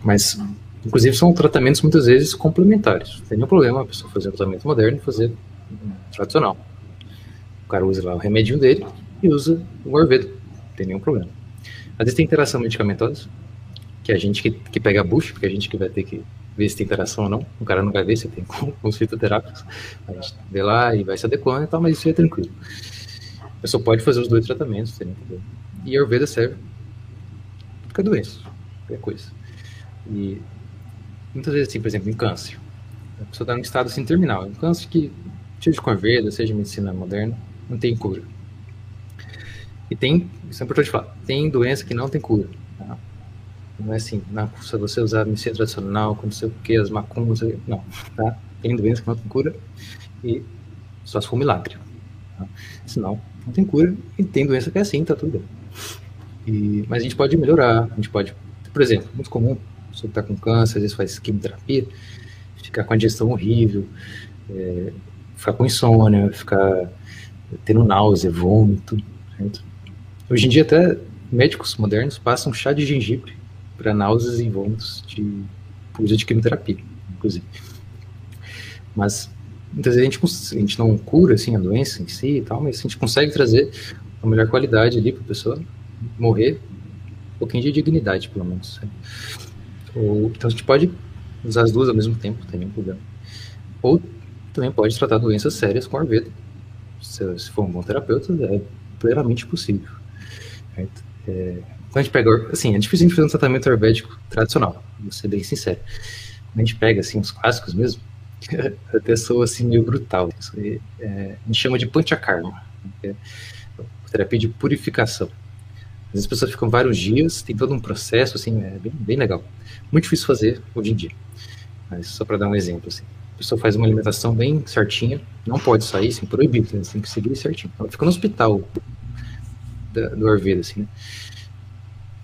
Mas, inclusive, são tratamentos muitas vezes complementares. Não tem nenhum problema a pessoa fazer um tratamento moderno e fazer tradicional. O cara usa lá o remedinho dele e usa o Ayurveda, não tem nenhum problema. Às vezes tem interação medicamentosa, que é a gente que, que pega a bucha, porque a gente que vai ter que ver se tem interação ou não. O cara não vai ver se tem com os fitoterápicos. A gente vê lá e vai se adequando e tal, mas isso é tranquilo. A pessoa pode fazer os dois tratamentos, sem nenhum problema. E a Ayurveda serve para doença, qualquer coisa. E muitas vezes, assim, por exemplo, em câncer. A pessoa está em estado assim, terminal. Um câncer que, seja com Ayurveda, seja medicina moderna, não tem cura. E tem, isso é importante falar, tem doença que não tem cura. Tá? Não é assim, não, se você usar medicina tradicional, com sei o as macumbas, não, tá? Tem doença que não tem cura e só se for um milagre. Tá? Senão, não tem cura e tem doença que é assim, tá tudo bem. E, mas a gente pode melhorar, a gente pode, por exemplo, muito comum, que tá com câncer, às vezes faz quimioterapia, ficar com a digestão horrível, é, ficar com insônia, ficar tendo náusea, vômito, certo? Hoje em dia até médicos modernos passam chá de gengibre para náuseas e vômitos de uso de quimioterapia, inclusive. Mas muitas vezes a gente, a gente não cura assim, a doença em si e tal, mas a gente consegue trazer uma melhor qualidade ali para a pessoa morrer um pouquinho de dignidade, pelo menos. Ou, então a gente pode usar as duas ao mesmo tempo, não tem nenhum problema. Ou também pode tratar doenças sérias com Ayurveda. Se, se for um bom terapeuta, é plenamente possível. É, quando a gente pega, assim, é difícil a gente fazer um tratamento ayurvédico tradicional, vou ser bem sincero. Quando a gente pega, assim, os clássicos mesmo, até sou, assim, meio brutal. Aí, é, a gente chama de panchakarma, que é terapia de purificação. Às vezes as pessoas ficam vários dias, tem todo um processo, assim, é bem, bem legal. Muito difícil fazer hoje em dia. Mas só para dar um exemplo, assim. A pessoa faz uma alimentação bem certinha, não pode sair, assim, proibido, né? tem que seguir certinho. Ela fica no hospital da, do Ayurveda, assim, né?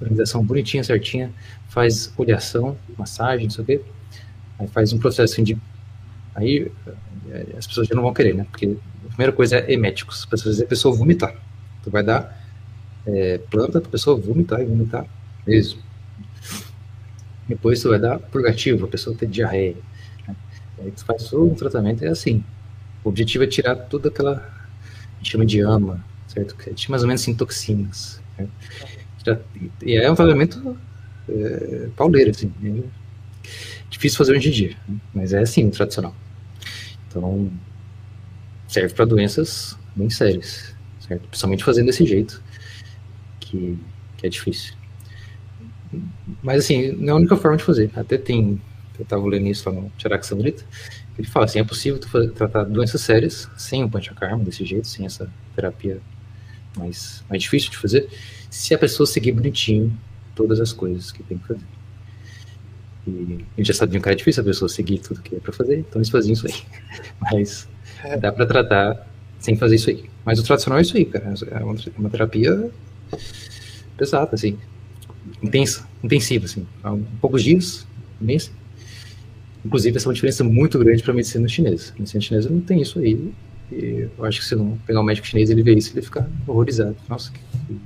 Organização bonitinha, certinha, faz oleação, massagem, não sei o quê. Aí faz um processo assim, de. Aí eh, as pessoas já não vão querer, né? Porque a primeira coisa é eméticos, as pessoas a pessoa vomitar. Tu vai dar é, planta para a pessoa vomitar e vomitar mesmo. Depois tu vai dar purgativo para a pessoa ter diarreia. Né? Aí tu faz todo um tratamento, é assim. O objetivo é tirar toda aquela. A gente chama de ama, certo? Que tinha mais ou menos assim, toxinas. E é um tratamento é, pauleiro, assim. É difícil fazer hoje em dia, né? mas é assim, tradicional. Então, serve para doenças bem sérias, certo? Principalmente fazendo desse jeito, que, que é difícil. Mas, assim, não é a única forma de fazer. Até tem, eu estava lendo isso lá no Charaxa Samrita, ele fala assim, é possível tratar doenças sérias sem o panchakarma, desse jeito, sem essa terapia mais, mais difícil de fazer, se a pessoa seguir bonitinho todas as coisas que tem que fazer. E a gente já sabia que era difícil a pessoa seguir tudo que é para fazer, então eles faziam isso aí. Mas é. dá para tratar sem fazer isso aí. Mas o tradicional é isso aí, cara. É uma, uma terapia pesada, assim. Intensa, intensiva, assim. Há poucos dias, imensa. Inclusive, essa é uma diferença muito grande para a medicina chinesa. A medicina chinesa não tem isso aí. E eu acho que se não pegar um médico chinês ele ver isso, ele fica horrorizado. Nossa, que, que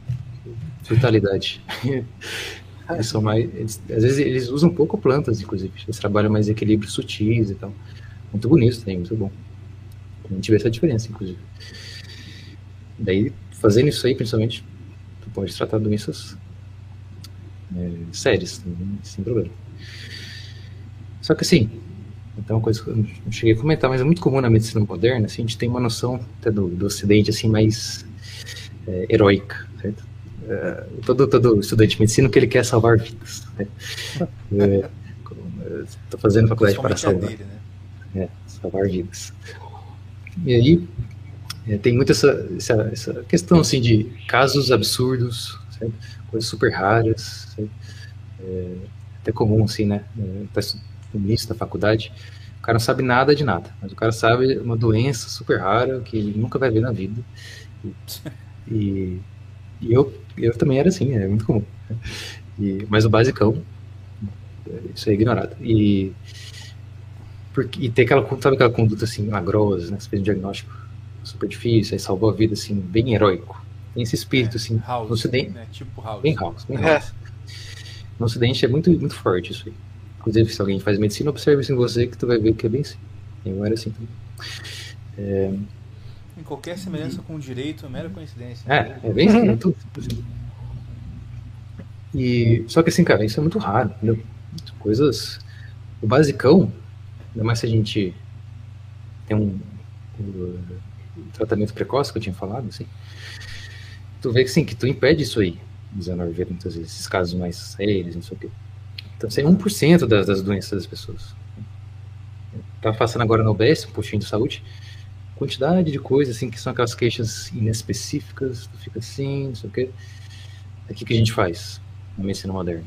brutalidade. Eles são mais, eles, às vezes eles usam pouco plantas, inclusive. Eles trabalham mais equilíbrios sutis e tal. Muito bonito também, muito bom. A gente vê essa diferença, inclusive. Daí, fazendo isso aí, principalmente, tu pode tratar doenças é, sérias, sem problema. Só que assim, então, coisa que eu não cheguei a comentar, mas é muito comum na medicina moderna, assim, a gente tem uma noção até do, do ocidente, assim, mais é, heróica, certo? É, todo, todo estudante de medicina que ele quer salvar vidas. Né? Estou é, fazendo faculdade para salvar. Dele, né? é, salvar vidas. E aí, é, tem muita essa, essa, essa, questão, assim, de casos absurdos, certo? coisas super raras, é, até comum, assim, né? Tá no início da faculdade, o cara não sabe nada de nada, mas o cara sabe uma doença super rara que ele nunca vai ver na vida. E, e eu, eu também era assim, é muito comum. E, mas o basicão, isso é ignorado. E, porque, e ter aquela, sabe aquela conduta assim, milagrosa, né? Você fez um diagnóstico super difícil, aí salvou a vida assim, bem heróico. Tem esse espírito, é, assim, house, no ocidente. Né? Tipo house. Bem house, bem house. É. No ocidente é muito, muito forte isso aí. Inclusive, se alguém faz medicina, observe isso em você que tu vai ver que é bem assim. Eu era assim também. É... Em qualquer semelhança com o direito é mera coincidência. É, é bem assim, é tudo. E, só que assim, cara, isso é muito raro, entendeu? Coisas. O basicão, ainda mais se a gente tem um, um, um tratamento precoce que eu tinha falado, assim. Tu vê que sim, que tu impede isso aí, usando a muitas vezes, esses casos mais sérios, não sei o quê. Então, isso é 1% das, das doenças das pessoas. Tá passando agora no OBS, um postinho de saúde, quantidade de coisas, assim, que são aquelas queixas inespecíficas, tu fica assim, não sei o quê. O que, que a gente faz na medicina moderna?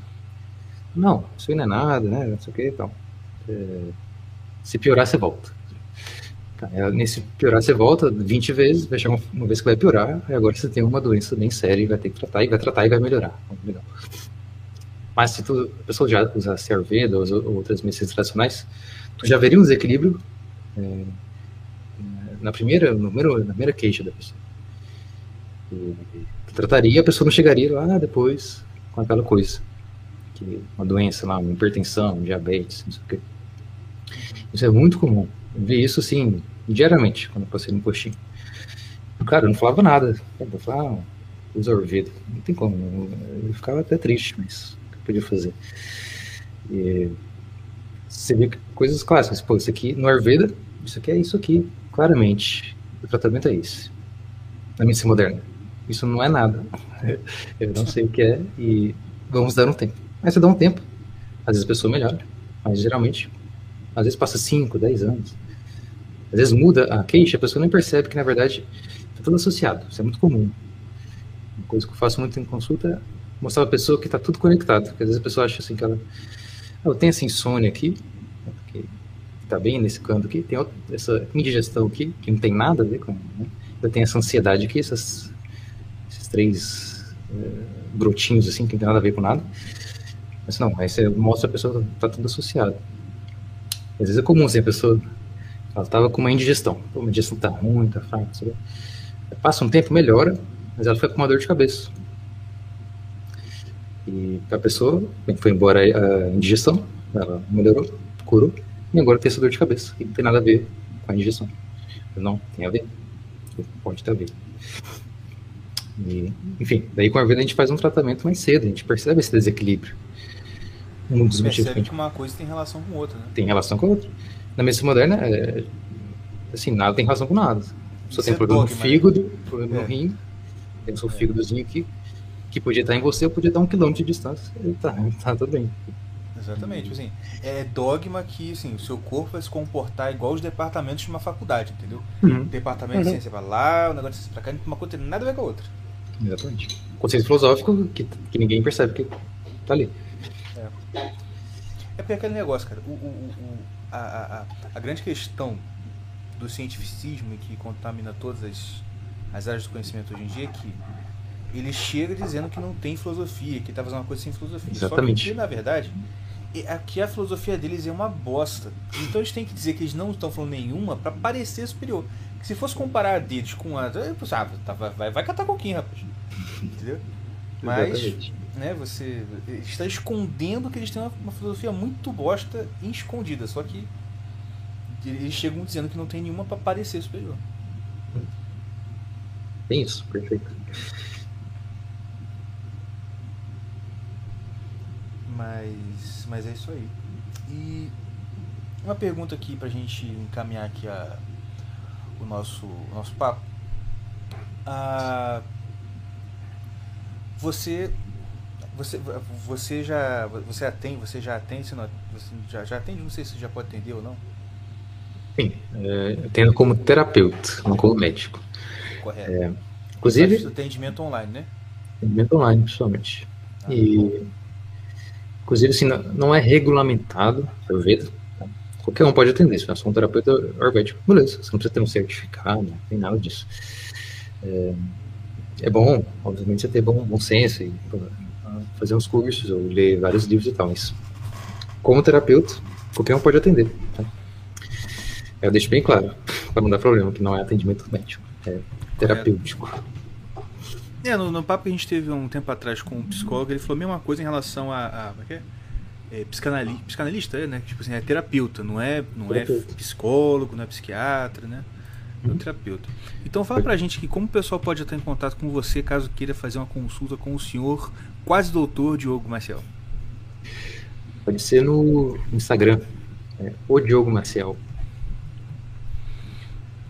Não, isso aí não é nada, né, não sei o quê e tal. É, se piorar, você volta. Tá, é, nesse piorar, você volta 20 vezes, vai chegar uma, uma, vez que vai piorar, e agora você tem uma doença bem séria e vai ter que tratar, e vai tratar e vai melhorar. Legal. Mas se tu, a pessoa já usa Ayurveda ou outras medicinas tradicionais, tu já veria um desequilíbrio é, na primeira, no primeiro, na primeira queixa da pessoa. Tu trataria, a pessoa não chegaria lá depois com aquela coisa. Que uma doença lá, uma hipertensão, diabetes, não sei o quê. Isso é muito comum. Ver isso, assim, diariamente, quando eu passei no postinho. Cara não falava nada. Eu falava, ah, usa. Não tem como. Eu ficava até triste, mas eu podia fazer? E você vê coisas clássicas. Pô, isso aqui no Ayurveda, isso aqui é isso aqui, claramente. O tratamento é esse. Na medicina moderna. Isso não é nada. Eu não sei o que é e vamos dar um tempo. Mas você dá um tempo. Às vezes a pessoa melhora, mas geralmente, às vezes passa 5, 10 anos. Às vezes muda a queixa, a pessoa nem percebe que na verdade está tudo associado. Isso é muito comum. Uma coisa que eu faço muito em consulta é mostrar a pessoa que está tudo conectado. Porque às vezes a pessoa acha assim que ela. Ah, eu tenho essa insônia aqui, que está bem nesse canto aqui, tem outra, essa indigestão aqui, que não tem nada a ver com. Né? Eu tenho essa ansiedade aqui, essas, esses três é, brotinhos assim, que não tem nada a ver com nada. Mas não, aí você mostra a pessoa que está tudo associado. Às vezes é comum assim, a pessoa ela estava com uma indigestão. Pô, indigestão está ruim, está fraca? Passa um tempo, melhora, mas ela fica com uma dor de cabeça. E a pessoa foi embora a indigestão, ela melhorou, curou, e agora tem essa dor de cabeça. E não tem nada a ver com a indigestão. Não, tem a ver. Pode ter a ver. E, enfim, daí com a vida a gente faz um tratamento mais cedo, a gente percebe esse desequilíbrio. Um dos motivos que, que uma coisa tem relação com outra, né? Tem relação com a outra. Na medicina moderna, é, assim, nada tem relação com nada. Só tem é problema dogma, no né? fígado, problema é. no rim, tem o seu fígadozinho aqui, que podia estar em você, ou podia estar um quilômetro de distância. E tá, tá tudo bem. Exatamente, assim, é dogma que assim, o seu corpo vai se comportar igual os departamentos de uma faculdade, entendeu? Uhum. Departamento de uhum. ciência vai lá, o negócio de ciência pra cá, uma coisa tem nada a ver com a outra. Exatamente. Conceito filosófico que, que ninguém percebe que tá ali. É, é porque aquele negócio, cara, o, o, o a, a, a grande questão do cientificismo e que contamina todas as, as áreas do conhecimento hoje em dia é que ele chega dizendo que não tem filosofia, que está fazendo uma coisa sem filosofia. Exatamente. Só que, na verdade, aqui a filosofia deles é uma bosta. Então eles têm que dizer que eles não estão falando nenhuma para parecer superior. Que se fosse comparar deles com a. Ah, tá, vai, vai catar coquinho, rapaz. Entendeu? Mas, né, você está escondendo que eles têm uma, uma filosofia muito bosta e escondida. Só que eles chegam dizendo que não tem nenhuma para parecer superior. Isso, perfeito. Mas, mas é isso aí. E uma pergunta aqui pra gente encaminhar aqui a, o nosso, o nosso papo. Ah, você você você já você atende você já atende você já já atende não sei se já pode atender ou não sim é, atendo como terapeuta não como médico correto é, inclusive atendimento online né atendimento online principalmente ah, e bom. Inclusive assim não, é regulamentado eu vejo tá? qualquer um pode atender se você é um terapeuta ayurvédico beleza você não precisa ter um certificado não tem nada disso é, é bom, obviamente, você ter bom, bom senso e fazer uns cursos ou ler vários livros e tal, mas como terapeuta, qualquer um pode atender. Tá? Eu deixo bem claro, para não dar problema, que não é atendimento médico, é terapêutico. É, no, no, papo que a gente teve um tempo atrás com um psicólogo, ele falou a mesma coisa em relação a. a como é que é? É, psicanalista, psicanalista, é, né? Tipo assim, é terapeuta, não é, não é psicólogo, não é psiquiatra, né? É um terapeuta. Então fala pra gente que como o pessoal pode estar em contato com você caso queira fazer uma consulta com o senhor quase doutor Diogo Marcial. Pode ser no Instagram, é, o Diogo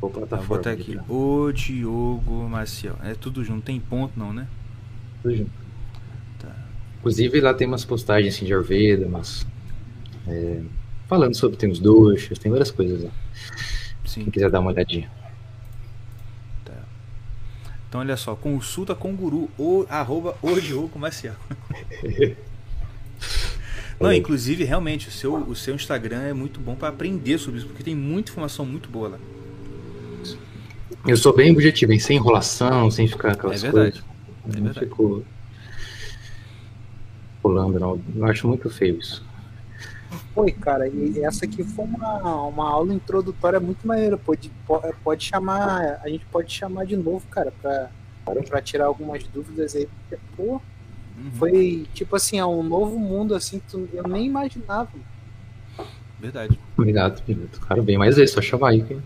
Marcial. Vou botar aqui, o Diogo Marcial. É tudo junto, tem ponto não, né? Tudo junto. Tá. Inclusive lá tem umas postagens assim, de Ayurveda, mas é, falando sobre tem os doxas, tem várias coisas lá. Sim. Quem quiser dar uma olhadinha. Então olha só, consulta com o guru, o, arroba o Diogo Marcial. Não, inclusive, realmente, o seu, o seu Instagram é muito bom para aprender sobre isso, porque tem muita informação muito boa lá. Eu sou bem objetivo, hein? sem enrolação, sem ficar aquelas é verdade. coisas. É não verdade. fico pulando, não. Eu acho muito feio isso. Foi, cara, e essa aqui foi uma, uma aula introdutória muito maneira. Pode, pode chamar, a gente pode chamar de novo, cara, pra, pra tirar algumas dúvidas aí. Porque, pô, uhum. foi tipo assim, é um novo mundo assim que eu nem imaginava. Verdade. Obrigado, querido. Cara, bem mais vezes, só chamar aí. Que...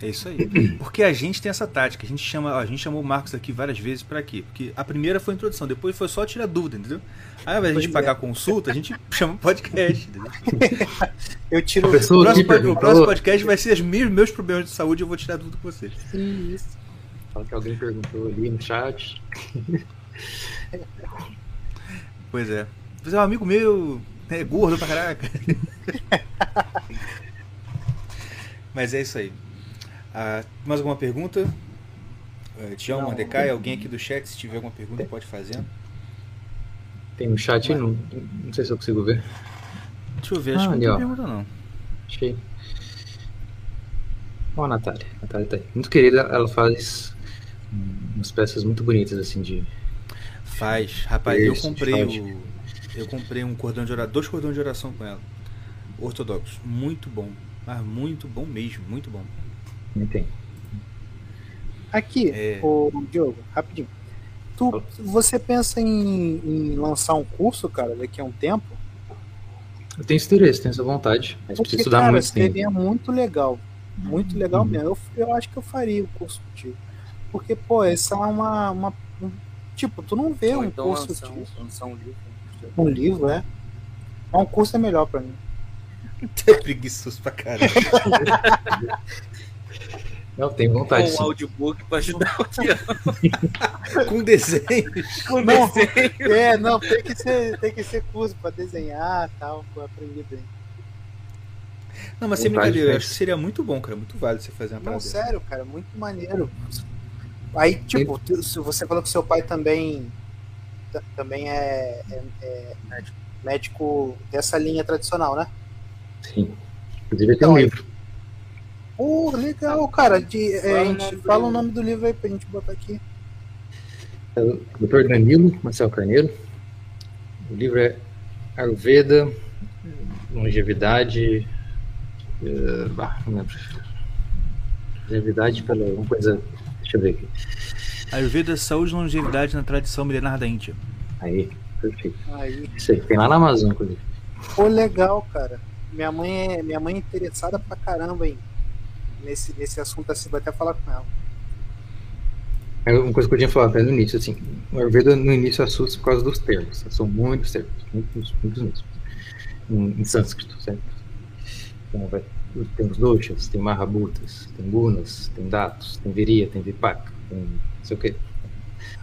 É isso aí. Porque a gente tem essa tática. A gente, chama, a gente chamou o Marcos aqui várias vezes para quê? Porque a primeira foi a introdução, depois foi só tirar dúvida, entendeu? Aí, ao invés de a gente pagar a consulta, a gente chama podcast, entendeu? Eu tiro. O próximo, o próximo podcast vai ser os meus, meus problemas de saúde eu vou tirar dúvida com vocês. Isso. fala que alguém perguntou ali no chat. Pois é. Você é um amigo meu, é gordo pra caraca. Mas é isso aí. Ah, mais alguma pergunta? Uh, Tião, Não. Mordecai, alguém aqui do chat, se tiver alguma pergunta, pode fazer. Tem no chat, não, não sei se eu consigo ver. Deixa eu ver, acho Ah, que não tem pergunta não. Achei. Ó, a Natália. A Natália tá aí. Muito querida, ela faz umas peças muito bonitas, assim, de. Faz. Rapaz, eu comprei o. Eu comprei um cordão de oração, dois cordões de oração com ela. Ortodoxos. Muito bom. Mas muito bom mesmo, muito bom. Tem. Aqui, É. ô Diogo, rapidinho. Tu, você pensa em, em lançar um curso, cara, daqui a um tempo? Eu tenho esse interesse, tenho essa vontade, mas Porque, preciso estudar cara, muito tempo. seria muito legal. Muito legal Uhum. mesmo. Eu, eu acho que eu faria o curso contigo. Porque, pô, essa é uma. uma um- tipo, tu não vê Ou um então curso lançar um, disso. lançar um livro. Um livro, é. Mas um curso é melhor pra mim. É preguiçoso pra caralho. Não, tenho vontade. Com um audiobook pra ajudar o Tião com desenhos. com Não. desenho. É, não, tem que ser, tem que ser curso pra desenhar e tal, pra aprender bem. Não, mas sem brincadeira, eu acho que seria muito bom, cara. Muito válido você fazer uma Não, parada dessa. sério, cara, muito maneiro. Aí, tipo, você falou que seu pai também ta- também é, é- é médico dessa linha tradicional, né? Sim. Inclusive, tem Então, um aí- livro. Pô, legal, cara. De, é, Fala a o gente nome do fala o livro. nome do livro aí pra gente botar aqui. É o Dr. Danilo Marcelo Carneiro. O livro é Ayurveda, Longevidade. eh, bah, não lembro. Longevidade pela. Uma coisa. Deixa eu ver aqui. Ayurveda, saúde e longevidade na tradição milenar da Índia. Aí, perfeito. Aí. Isso aí, tem lá na Amazon, inclusive. Pô, legal, cara. Minha mãe é, minha mãe é interessada pra caramba em, nesse, nesse assunto assim, vou até falar com ela. É uma coisa que eu tinha falado até no início, assim, o no início assusta por causa dos termos. São muitos termos, muitos, muitos mesmos. Em, em sânscrito, certo? Então, vai, tem os doshas, tem mahabhutas, tem gunas, tem datos, tem viria, tem vipaka, tem não sei o que.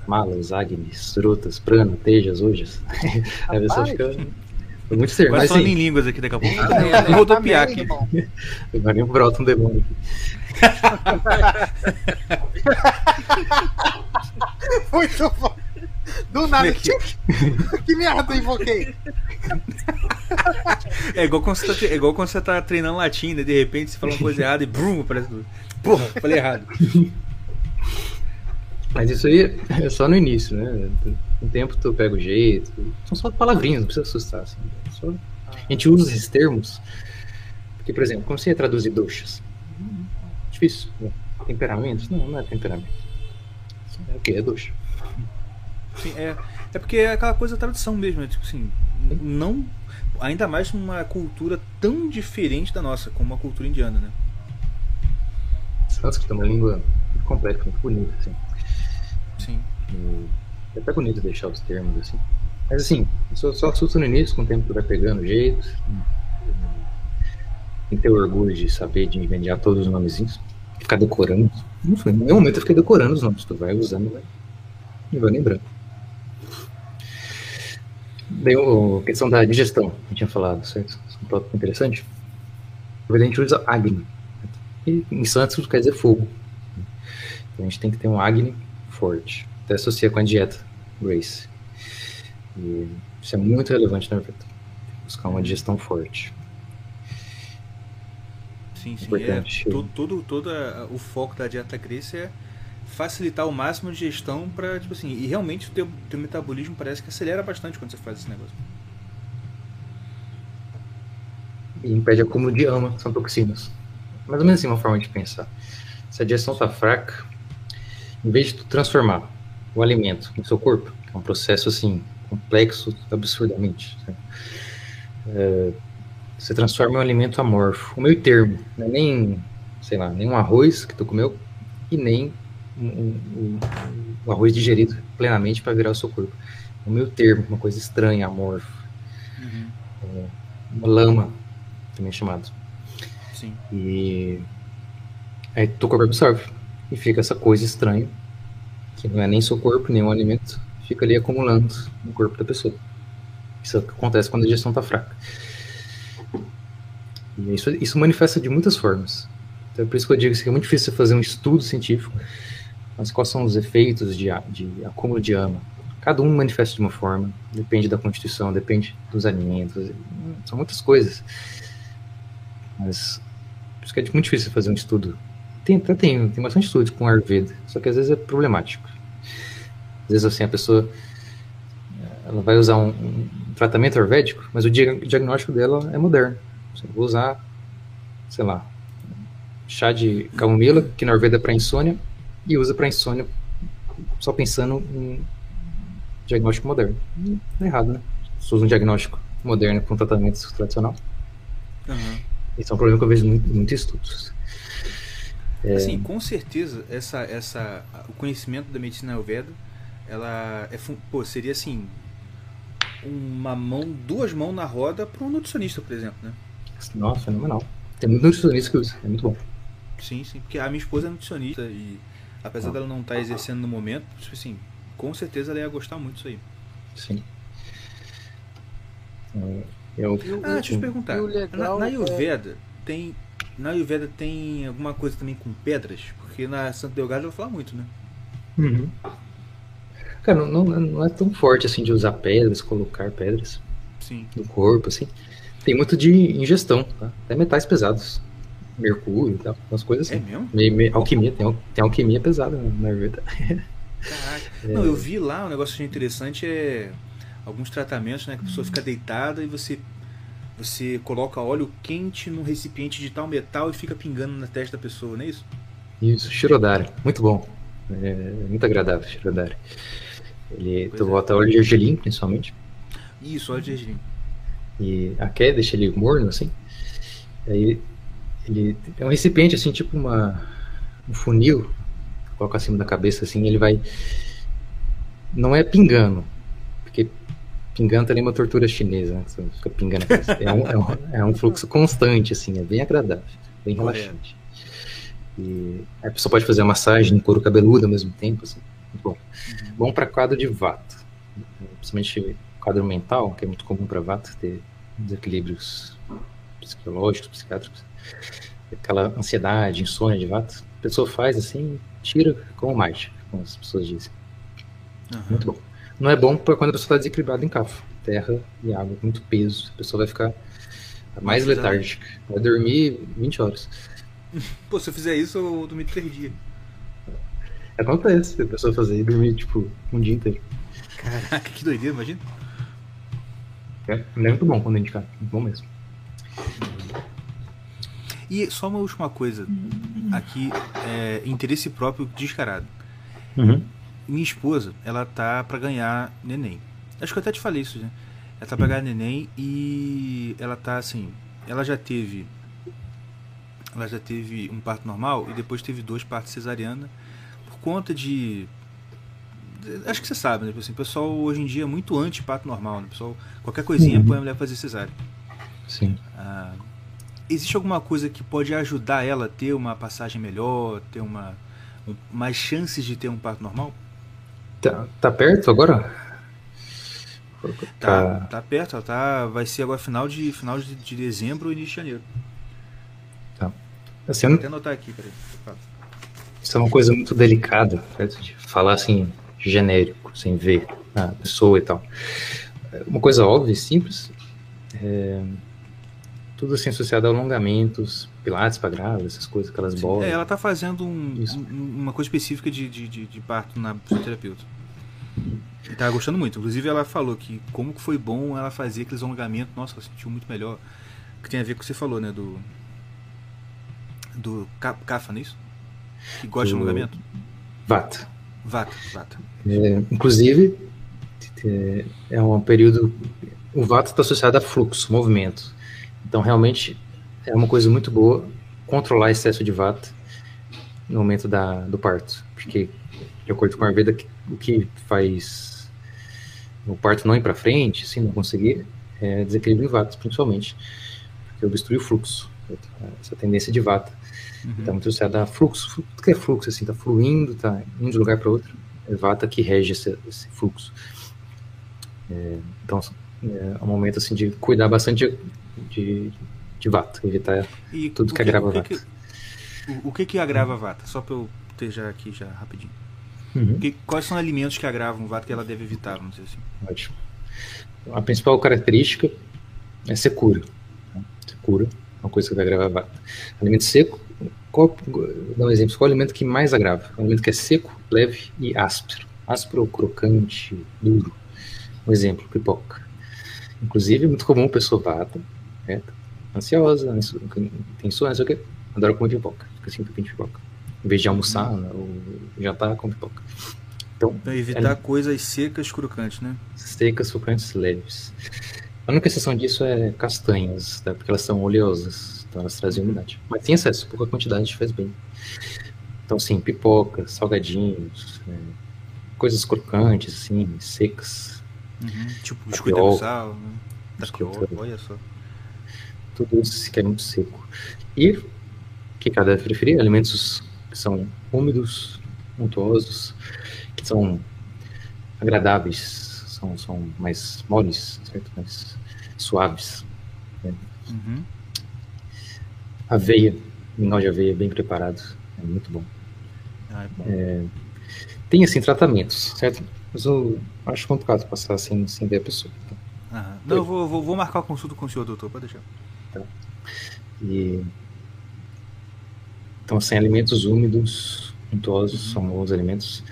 Malas, agnis, srutas, prana, tejas, ojas. Aí a pessoa Rapaz, fica. Muitos termos, Agora mas falando sim, em línguas aqui daqui a pouco. Ah, é, Eu vou Tá rodopiar merda, aqui. irmão. vai nem brota um demônio aqui. Muito bom. Do nada, que merda eu invoquei. É igual quando você tá, é igual quando você tá treinando latim, né? De repente você fala uma coisa errada e brum, aparece tudo. Porra, falei errado. Mas isso aí é só no início, né? Com o tempo tu pega o jeito. São só palavrinhas, não precisa assustar. Assim. É só- A gente usa esses termos. Porque, por exemplo, como você ia traduzir doxas? Difícil. né? Temperamentos? Não, não é temperamento. É o que? É doxa. Sim, é, é porque é aquela coisa da tradução mesmo, é tipo assim, não. Ainda mais numa cultura tão diferente da nossa, como a cultura indiana, né? Sânscrito é uma língua muito complexa, muito bonita, assim. Sim. E é até bonito deixar os termos assim. Mas assim, só, só assusta no início, com o tempo tu vai pegando jeito. Tem que ter orgulho de saber de inventar todos os nomezinhos. Ficar decorando. Não foi, em nenhum momento eu fiquei decorando os nomes. Tu vai usando vai, e vai lembrando. Daí a questão da digestão, eu tinha falado, certo? É um tópico interessante. A gente usa Agni. E em sânscrito quer dizer fogo. Então a gente tem que ter um Agni forte. Até associa com a dieta Grace. E isso é muito relevante na Ayurveda. Buscar uma digestão forte. Sim, sim. É, todo, todo, todo a- o foco da dieta Grace é facilitar o máximo de gestão para tipo assim, e realmente o teu, teu metabolismo parece que acelera bastante quando você faz esse negócio. E impede acúmulo de ama, são toxinas. Mais ou menos assim uma forma de pensar. Se a digestão está fraca, em vez de tu transformar o alimento no seu corpo, é um processo assim complexo absurdamente? É, você transforma um alimento amorfo, o meio termo, não é nem sei lá, nem um arroz que tu comeu e nem um, um, um arroz digerido plenamente para virar o seu corpo. É um meio termo, uma coisa estranha, amorfo. Uhum. É, uma lama, também chamado. Sim. E aí teu corpo absorve. E fica essa coisa estranha, que não é nem seu corpo, nem um alimento, fica ali acumulando no corpo da pessoa. Isso acontece quando a digestão está fraca. E isso, isso manifesta de muitas formas. Então, é por isso que eu digo que é muito difícil fazer um estudo científico, mas quais são os efeitos de, de acúmulo de ama? Cada um manifesta de uma forma, depende da constituição, depende dos alimentos, são muitas coisas. Mas por isso que é muito difícil fazer um estudo. Tem, até tem, tem bastante estudos com Ayurveda, só que às vezes é problemático. Às vezes assim, a pessoa ela vai usar um, um tratamento ayurvédico, mas o diagnóstico dela é moderno. Você vai usar, sei lá, chá de camomila, que na Ayurveda é para insônia, e usa para insônia só pensando em diagnóstico moderno. É errado, né? Se usa um diagnóstico moderno com um tratamento tradicional. Uhum. Esse é um problema que eu vejo muito, muito estudos. É... Assim, com certeza, essa, essa, o conhecimento da medicina Ayurveda, ela é, pô, seria assim, uma mão, duas mãos na roda para um nutricionista, por exemplo, né? Nossa, fenomenal. Tem muito nutricionista que usa, é muito bom. Sim, sim, porque a minha esposa é nutricionista e apesar ah. dela não estar tá exercendo no momento, tipo assim, com certeza ela ia gostar muito disso aí. Sim. É, eu, ah, deixa eu te perguntar. Na, na Ayurveda é... tem. Na Ayurveda tem alguma coisa também com pedras? Porque na Santa Delgado ela fala muito, né? Uhum. Cara, não, não, é tão forte assim de usar pedras, colocar pedras Sim. no corpo, assim. Tem muito de ingestão, tá? Até metais pesados mercúrio e tal, umas coisas assim. É mesmo? Meio, meio, alquimia, tem, tem alquimia pesada na Ayurveda. Caraca. É... Não, eu vi lá, um negócio interessante é alguns tratamentos, né, que a pessoa fica deitada e você você coloca óleo quente num recipiente de tal metal e fica pingando na testa da pessoa, não é isso? Isso, Shirodari, muito bom. É, muito agradável, Shirodari. Ele, tu é. bota óleo de gergelim, principalmente. Isso, óleo de gergelim. E a queda deixa ele morno, assim. Aí ele é um recipiente assim, tipo uma um funil, coloca acima da cabeça assim, ele vai não é pingando, pingando também é uma tortura chinesa, né? Você fica pingando. É um, é, um, é um fluxo constante assim, é bem agradável, bem relaxante. E a pessoa pode fazer a massagem no couro cabeludo ao mesmo tempo, assim. Bom, uhum. bom para quadro de vata, principalmente quadro mental, que é muito comum para vata ter desequilíbrios psicológicos, psiquiátricos aquela ansiedade, insônia de vato, a pessoa faz assim, tira como mágica, como as pessoas dizem. Uhum. Muito bom. Não é bom quando a pessoa está desequilibrada em cafo. Terra e água, muito peso. A pessoa vai ficar mais letárgica. Vai dormir 20 horas. Pô, se eu fizer isso, eu dormir três dias. Acontece, a pessoa fazer e dormir, tipo, um dia inteiro. Caraca, que doideira, imagina. É, é muito bom quando indicar, muito bom mesmo. E só uma última coisa. Aqui, é, interesse próprio descarado. Uhum. Minha esposa, ela tá para ganhar neném. Acho que eu até te falei isso, né? Ela tá pra ganhar neném e ela tá assim. Ela já teve. Ela já teve um parto normal e depois teve dois partos cesariana por conta de. Acho que você sabe, né? Assim, o pessoal hoje em dia é muito anti-parto normal, né? O pessoal, qualquer coisinha uhum. põe a mulher fazer cesárea. Sim. Ah, existe alguma coisa que pode ajudar ela a ter uma passagem melhor, ter uma mais chances de ter um parto normal? Tá, tá perto agora? Tá, tá perto, ela tá, vai ser agora final de final de, de dezembro ou início de janeiro. Tá. Assim, Vou até anotar aqui, peraí. Isso é uma coisa muito delicada, certo? de falar assim, genérico, sem ver a pessoa e tal. Uma coisa óbvia e simples é tudo assim associado a alongamentos, pilates para grávidas, essas coisas, aquelas Sim, bolas. É, ela tá fazendo um, um, uma coisa específica de, de, de, de parto na fisioterapeuta. E tá gostando muito. Inclusive ela falou que como que foi bom ela fazer aqueles alongamentos. Nossa, ela sentiu muito melhor. Que tem a ver com o que você falou, né? Do. Do CAFA, não é isso? Que gosta do... de alongamento? Vata. Vata, Vata. É, inclusive, é um período. O Vata está associado a fluxo, movimento. Então, realmente, é uma coisa muito boa controlar excesso de vata no momento da, do parto. Porque, de acordo com a Ayurveda, o que faz o parto não ir para frente, se não conseguir, é desequilíbrio em vata, principalmente. Porque obstrui o fluxo. Essa tendência de vata. Uhum. Está muito associada a fluxo. O que é fluxo? Assim, está fluindo, está indo de um lugar para outro. É vata que rege esse, esse fluxo. É, então, é um momento assim, de cuidar bastante de, de, de vata, evitar e tudo que, que agrava vata. Que, o, o, que que agrava vata? Só para eu ter já aqui já rapidinho. Uhum. Que, quais são alimentos que agravam vata que ela deve evitar, vamos dizer assim? Ótimo. A principal característica é secura. Né? Secura é uma coisa que vai agravar vata. Alimento seco, qual, vou dar um exemplo, qual é o alimento que mais agrava? Um alimento que é seco, leve e áspero. Áspero, crocante, duro. Um exemplo, pipoca. Inclusive, é muito comum a pessoa vata, né? Ansiosa, tem não sei o que, adora comer pipoca, fica assim, de pipoca. Em vez de almoçar né, ou jantar, com pipoca. Então, então evitar é, coisas secas, crocantes, né? Secas, crocantes, leves. A única exceção disso é castanhas, tá? porque elas são oleosas, então elas trazem umidade. Mas tem excesso, pouca quantidade faz bem. Então, sim, pipoca, salgadinhos, é, coisas crocantes, assim, secas. Uhum. Tipo, biscoito de sal, né? Tapioca, olha só. Tudo isso que é muito seco. E o que cada deve preferir? Alimentos que são úmidos, untuosos, que são agradáveis, são, são mais moles, certo? Mais suaves. Né? Uhum. Aveia, mingau de aveia bem preparado, é muito bom. Ah, é bom. É, tem assim tratamentos, certo? Mas eu acho complicado passar sem, sem ver a pessoa. Então. Não, eu vou, vou, vou, marcar a consulta com o senhor, doutor, pode deixar. Tá. E, então, assim, alimentos úmidos, untuosos, uhum. são bons alimentos.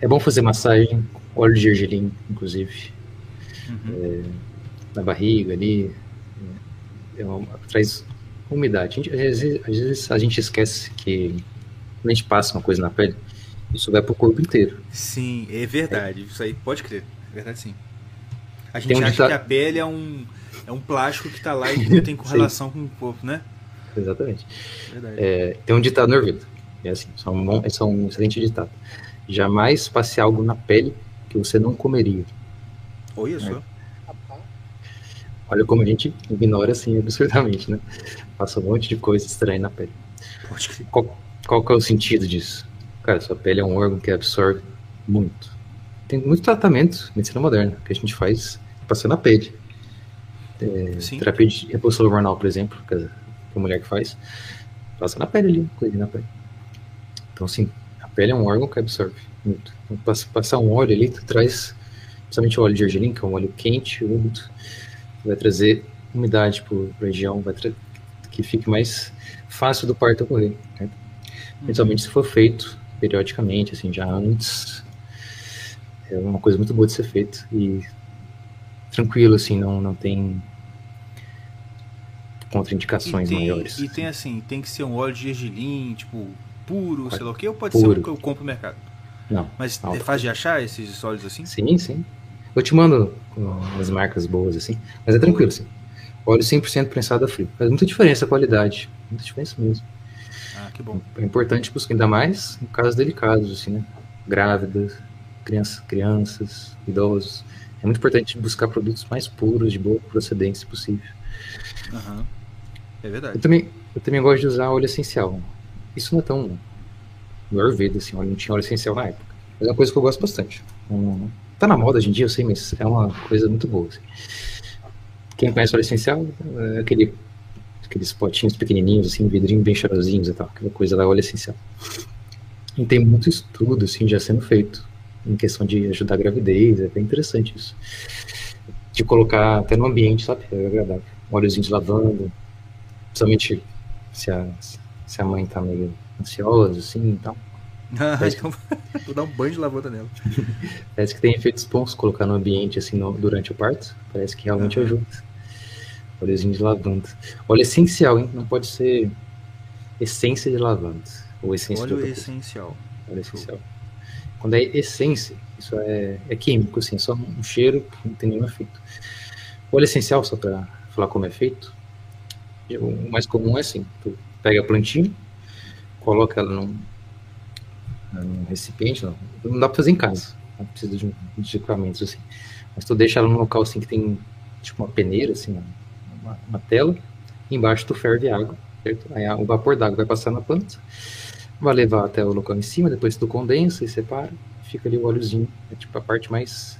É bom fazer massagem, óleo de gergelim, inclusive, uhum. é, na barriga ali. É, uma, traz umidade. Gente, às, vezes, às, vezes, a gente esquece que quando a gente passa uma coisa na pele, isso vai pro corpo inteiro. Sim, é verdade. É. Isso aí pode crer. É verdade sim. A gente um acha que a pele é um, é um plástico que tá lá e que tem correlação com o corpo, né? Exatamente. É, tem um ditado no Ayurveda. É assim, é um, é um excelente ditado. Jamais passe algo na pele que você não comeria. Olha é. só. Olha como a gente ignora assim absurdamente, né? Passa um monte de coisa estranha na pele. Qual, qual que é o sentido disso? Cara, sua pele é um órgão que absorve muito. Tem muito tratamento, medicina moderna, que a gente faz passando na pele. É, terapia de reposição hormonal, por exemplo, que a mulher que faz, passa na pele ali, coisa na pele. Então, assim, a pele é um órgão que absorve muito. Então, passar um óleo ali, tu traz, principalmente o óleo de argelina, que é um óleo quente, úmido, vai trazer umidade para a região, vai que fique mais fácil do parto ocorrer. Né? Principalmente se for feito periodicamente, assim, já antes. É uma coisa muito boa de ser feito e tranquilo, assim, não, não tem contraindicações e tem, maiores. E tem assim, tem que ser um óleo de gergelim, tipo, puro, pode, sei lá o que, ou pode puro. ser o que eu compro no mercado? Não. Mas é fácil de achar esses óleos assim? Sim, sim. Eu te mando umas marcas boas, assim, mas é tranquilo, assim. Óleo 100% prensado a frio. Faz muita diferença a qualidade, muita diferença mesmo. Ah, que bom. É importante buscar ainda mais em casos delicados, assim, né? Grávidas, crianças, crianças, idosos. É muito importante buscar produtos mais puros, de boa procedência possível. Uhum. É verdade. Eu também, eu também gosto de usar óleo essencial. Isso não é tão no Ayurveda, assim, não tinha óleo essencial na época. Mas é uma coisa que eu gosto bastante. Um, tá na moda hoje em dia, eu sei, mas é uma coisa muito boa. Assim. Quem conhece óleo essencial, é aquele, aqueles potinhos pequenininhos, assim, vidrinho bem cheirosinhos e tal, aquela coisa da óleo essencial. E tem muito estudo, assim, já sendo feito em questão de ajudar a gravidez, é bem interessante isso. De colocar até no ambiente, sabe? É agradável. Óleozinho de lavanda, principalmente se a, se a mãe tá meio ansiosa, assim, então. então vou dar um banho de lavanda nela. Parece que tem efeitos bons colocar no ambiente, assim, no, durante o parto. Parece que realmente uhum. ajuda. Óleozinho de lavanda. Óleo essencial, hein? Não pode ser essência de lavanda. Ou essência Óleo essencial. Óleo essencial. Quando é essência, isso é, é químico, assim, é só um cheiro que não tem nenhum efeito. Óleo essencial, só para falar como é feito, o mais comum é assim, tu pega a plantinha, coloca ela num, num recipiente, não, não dá pra fazer em casa, não precisa de, de equipamentos assim. Mas tu deixa ela num local assim que tem tipo uma peneira, assim, uma, uma tela, embaixo tu ferve água, certo? Aí o vapor d'água vai passar na planta, vai levar até o local em cima, depois tu condensa e separa, fica ali o óleozinho, é tipo a parte mais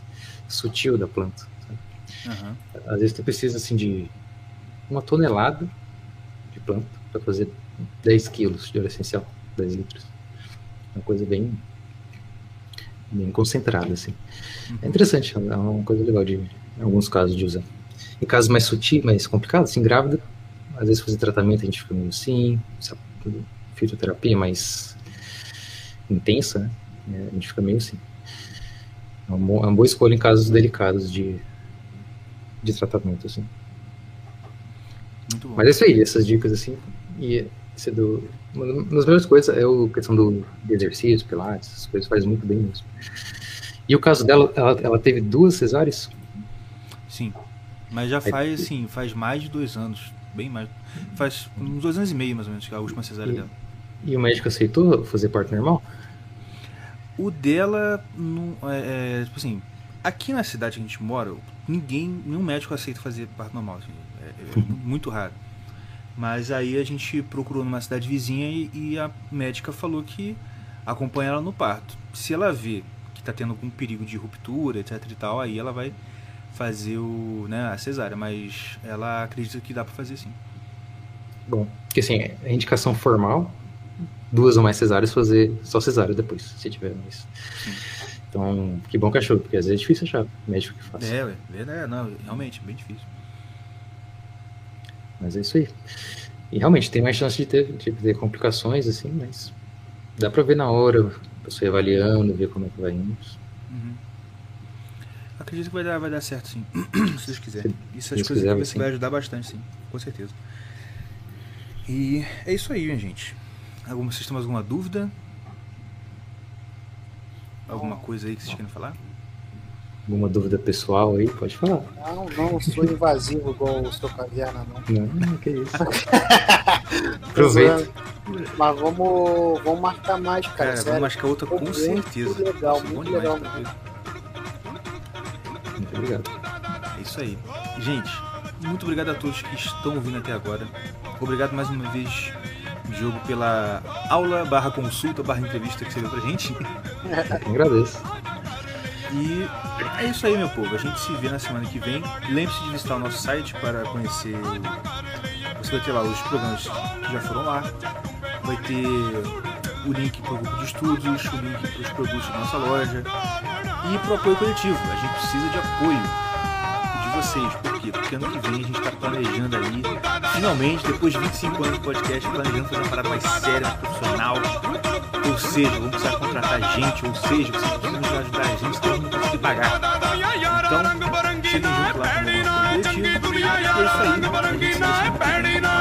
sutil da planta. Uhum. Às vezes tu precisa assim de uma tonelada de planta para fazer 10 quilos de óleo essencial, 10 litros. Uma coisa bem bem concentrada assim. Uhum. É interessante, é uma coisa legal de em alguns casos de usar. Em casos mais sutis, mais complicados, assim, grávida, às vezes fazer tratamento a gente fica meio assim, fitoterapia mais intensa, né? É, a gente fica meio assim. É uma, é uma boa escolha em casos delicados de, de tratamento, assim. Mas é isso aí, essas dicas, assim. E esse do, uma das melhores coisas é a questão do exercício, pilates, essas coisas faz muito bem mesmo. E o caso dela, ela, ela teve duas cesáreas? Sim. Mas já faz, assim, faz mais de dois anos. Bem mais. Faz uns dois anos e meio, mais ou menos, que é a última cesárea e, dela. E o médico aceitou fazer parto normal? O dela, não, é, é, tipo assim, aqui na cidade que a gente mora, ninguém, nenhum médico aceita fazer parto normal. Assim, é, é muito raro. Mas aí a gente procurou numa cidade vizinha e, e, a médica falou que acompanha ela no parto. Se ela vê que está tendo algum perigo de ruptura, etc e tal, aí ela vai fazer o, né, a cesárea, mas ela acredita que dá para fazer sim. Bom, porque assim, a indicação formal, duas ou mais cesáreas, fazer só cesárea depois, se tiver mais. Sim. Então, que bom cachorro, porque às vezes é difícil achar médico que faça. É, é, não, realmente, bem difícil. Mas é isso aí. E realmente tem mais chance de ter, de ter complicações, assim, mas dá pra ver na hora, a pessoa avaliando, ver como é que vai indo. Uhum. Acredito que vai dar, vai dar certo, sim. Se Deus quiser. Se, Isso as coisas quiser, que vai ajudar bastante, sim. Com certeza. E é isso aí, gente. Alguma, vocês têm mais alguma dúvida? Alguma coisa aí que vocês querem falar? Alguma dúvida pessoal aí? Pode falar. Não, não sou invasivo igual o seu caverna, não. Não, que isso. Aproveita. Mas vamos, vamos marcar mais, cara. Cara, vamos marcar outra com certeza. Muito legal, muito legal. Muito obrigado. É isso aí. Gente, muito obrigado a todos que estão ouvindo até agora. Obrigado mais uma vez, Diogo, pela aula barra consulta barra entrevista que você deu pra gente. Eu agradeço. E é isso aí, meu povo. A gente se vê na semana que vem. Lembre-se de visitar o nosso site para conhecer. Você vai ter lá os programas que já foram lá. Vai ter o link para o grupo de estudos, o link para os produtos da nossa loja e para o apoio coletivo. A gente precisa de apoio de vocês. Por quê? Porque ano que vem a gente está planejando aí, finalmente, depois de 25 anos de podcast, planejando fazer uma parada mais séria, mais profissional. Ou seja, vamos precisar contratar gente, ou seja, vocês precisam ajudar a gente, senão não conseguir pagar. Então, cheguem junto lá com o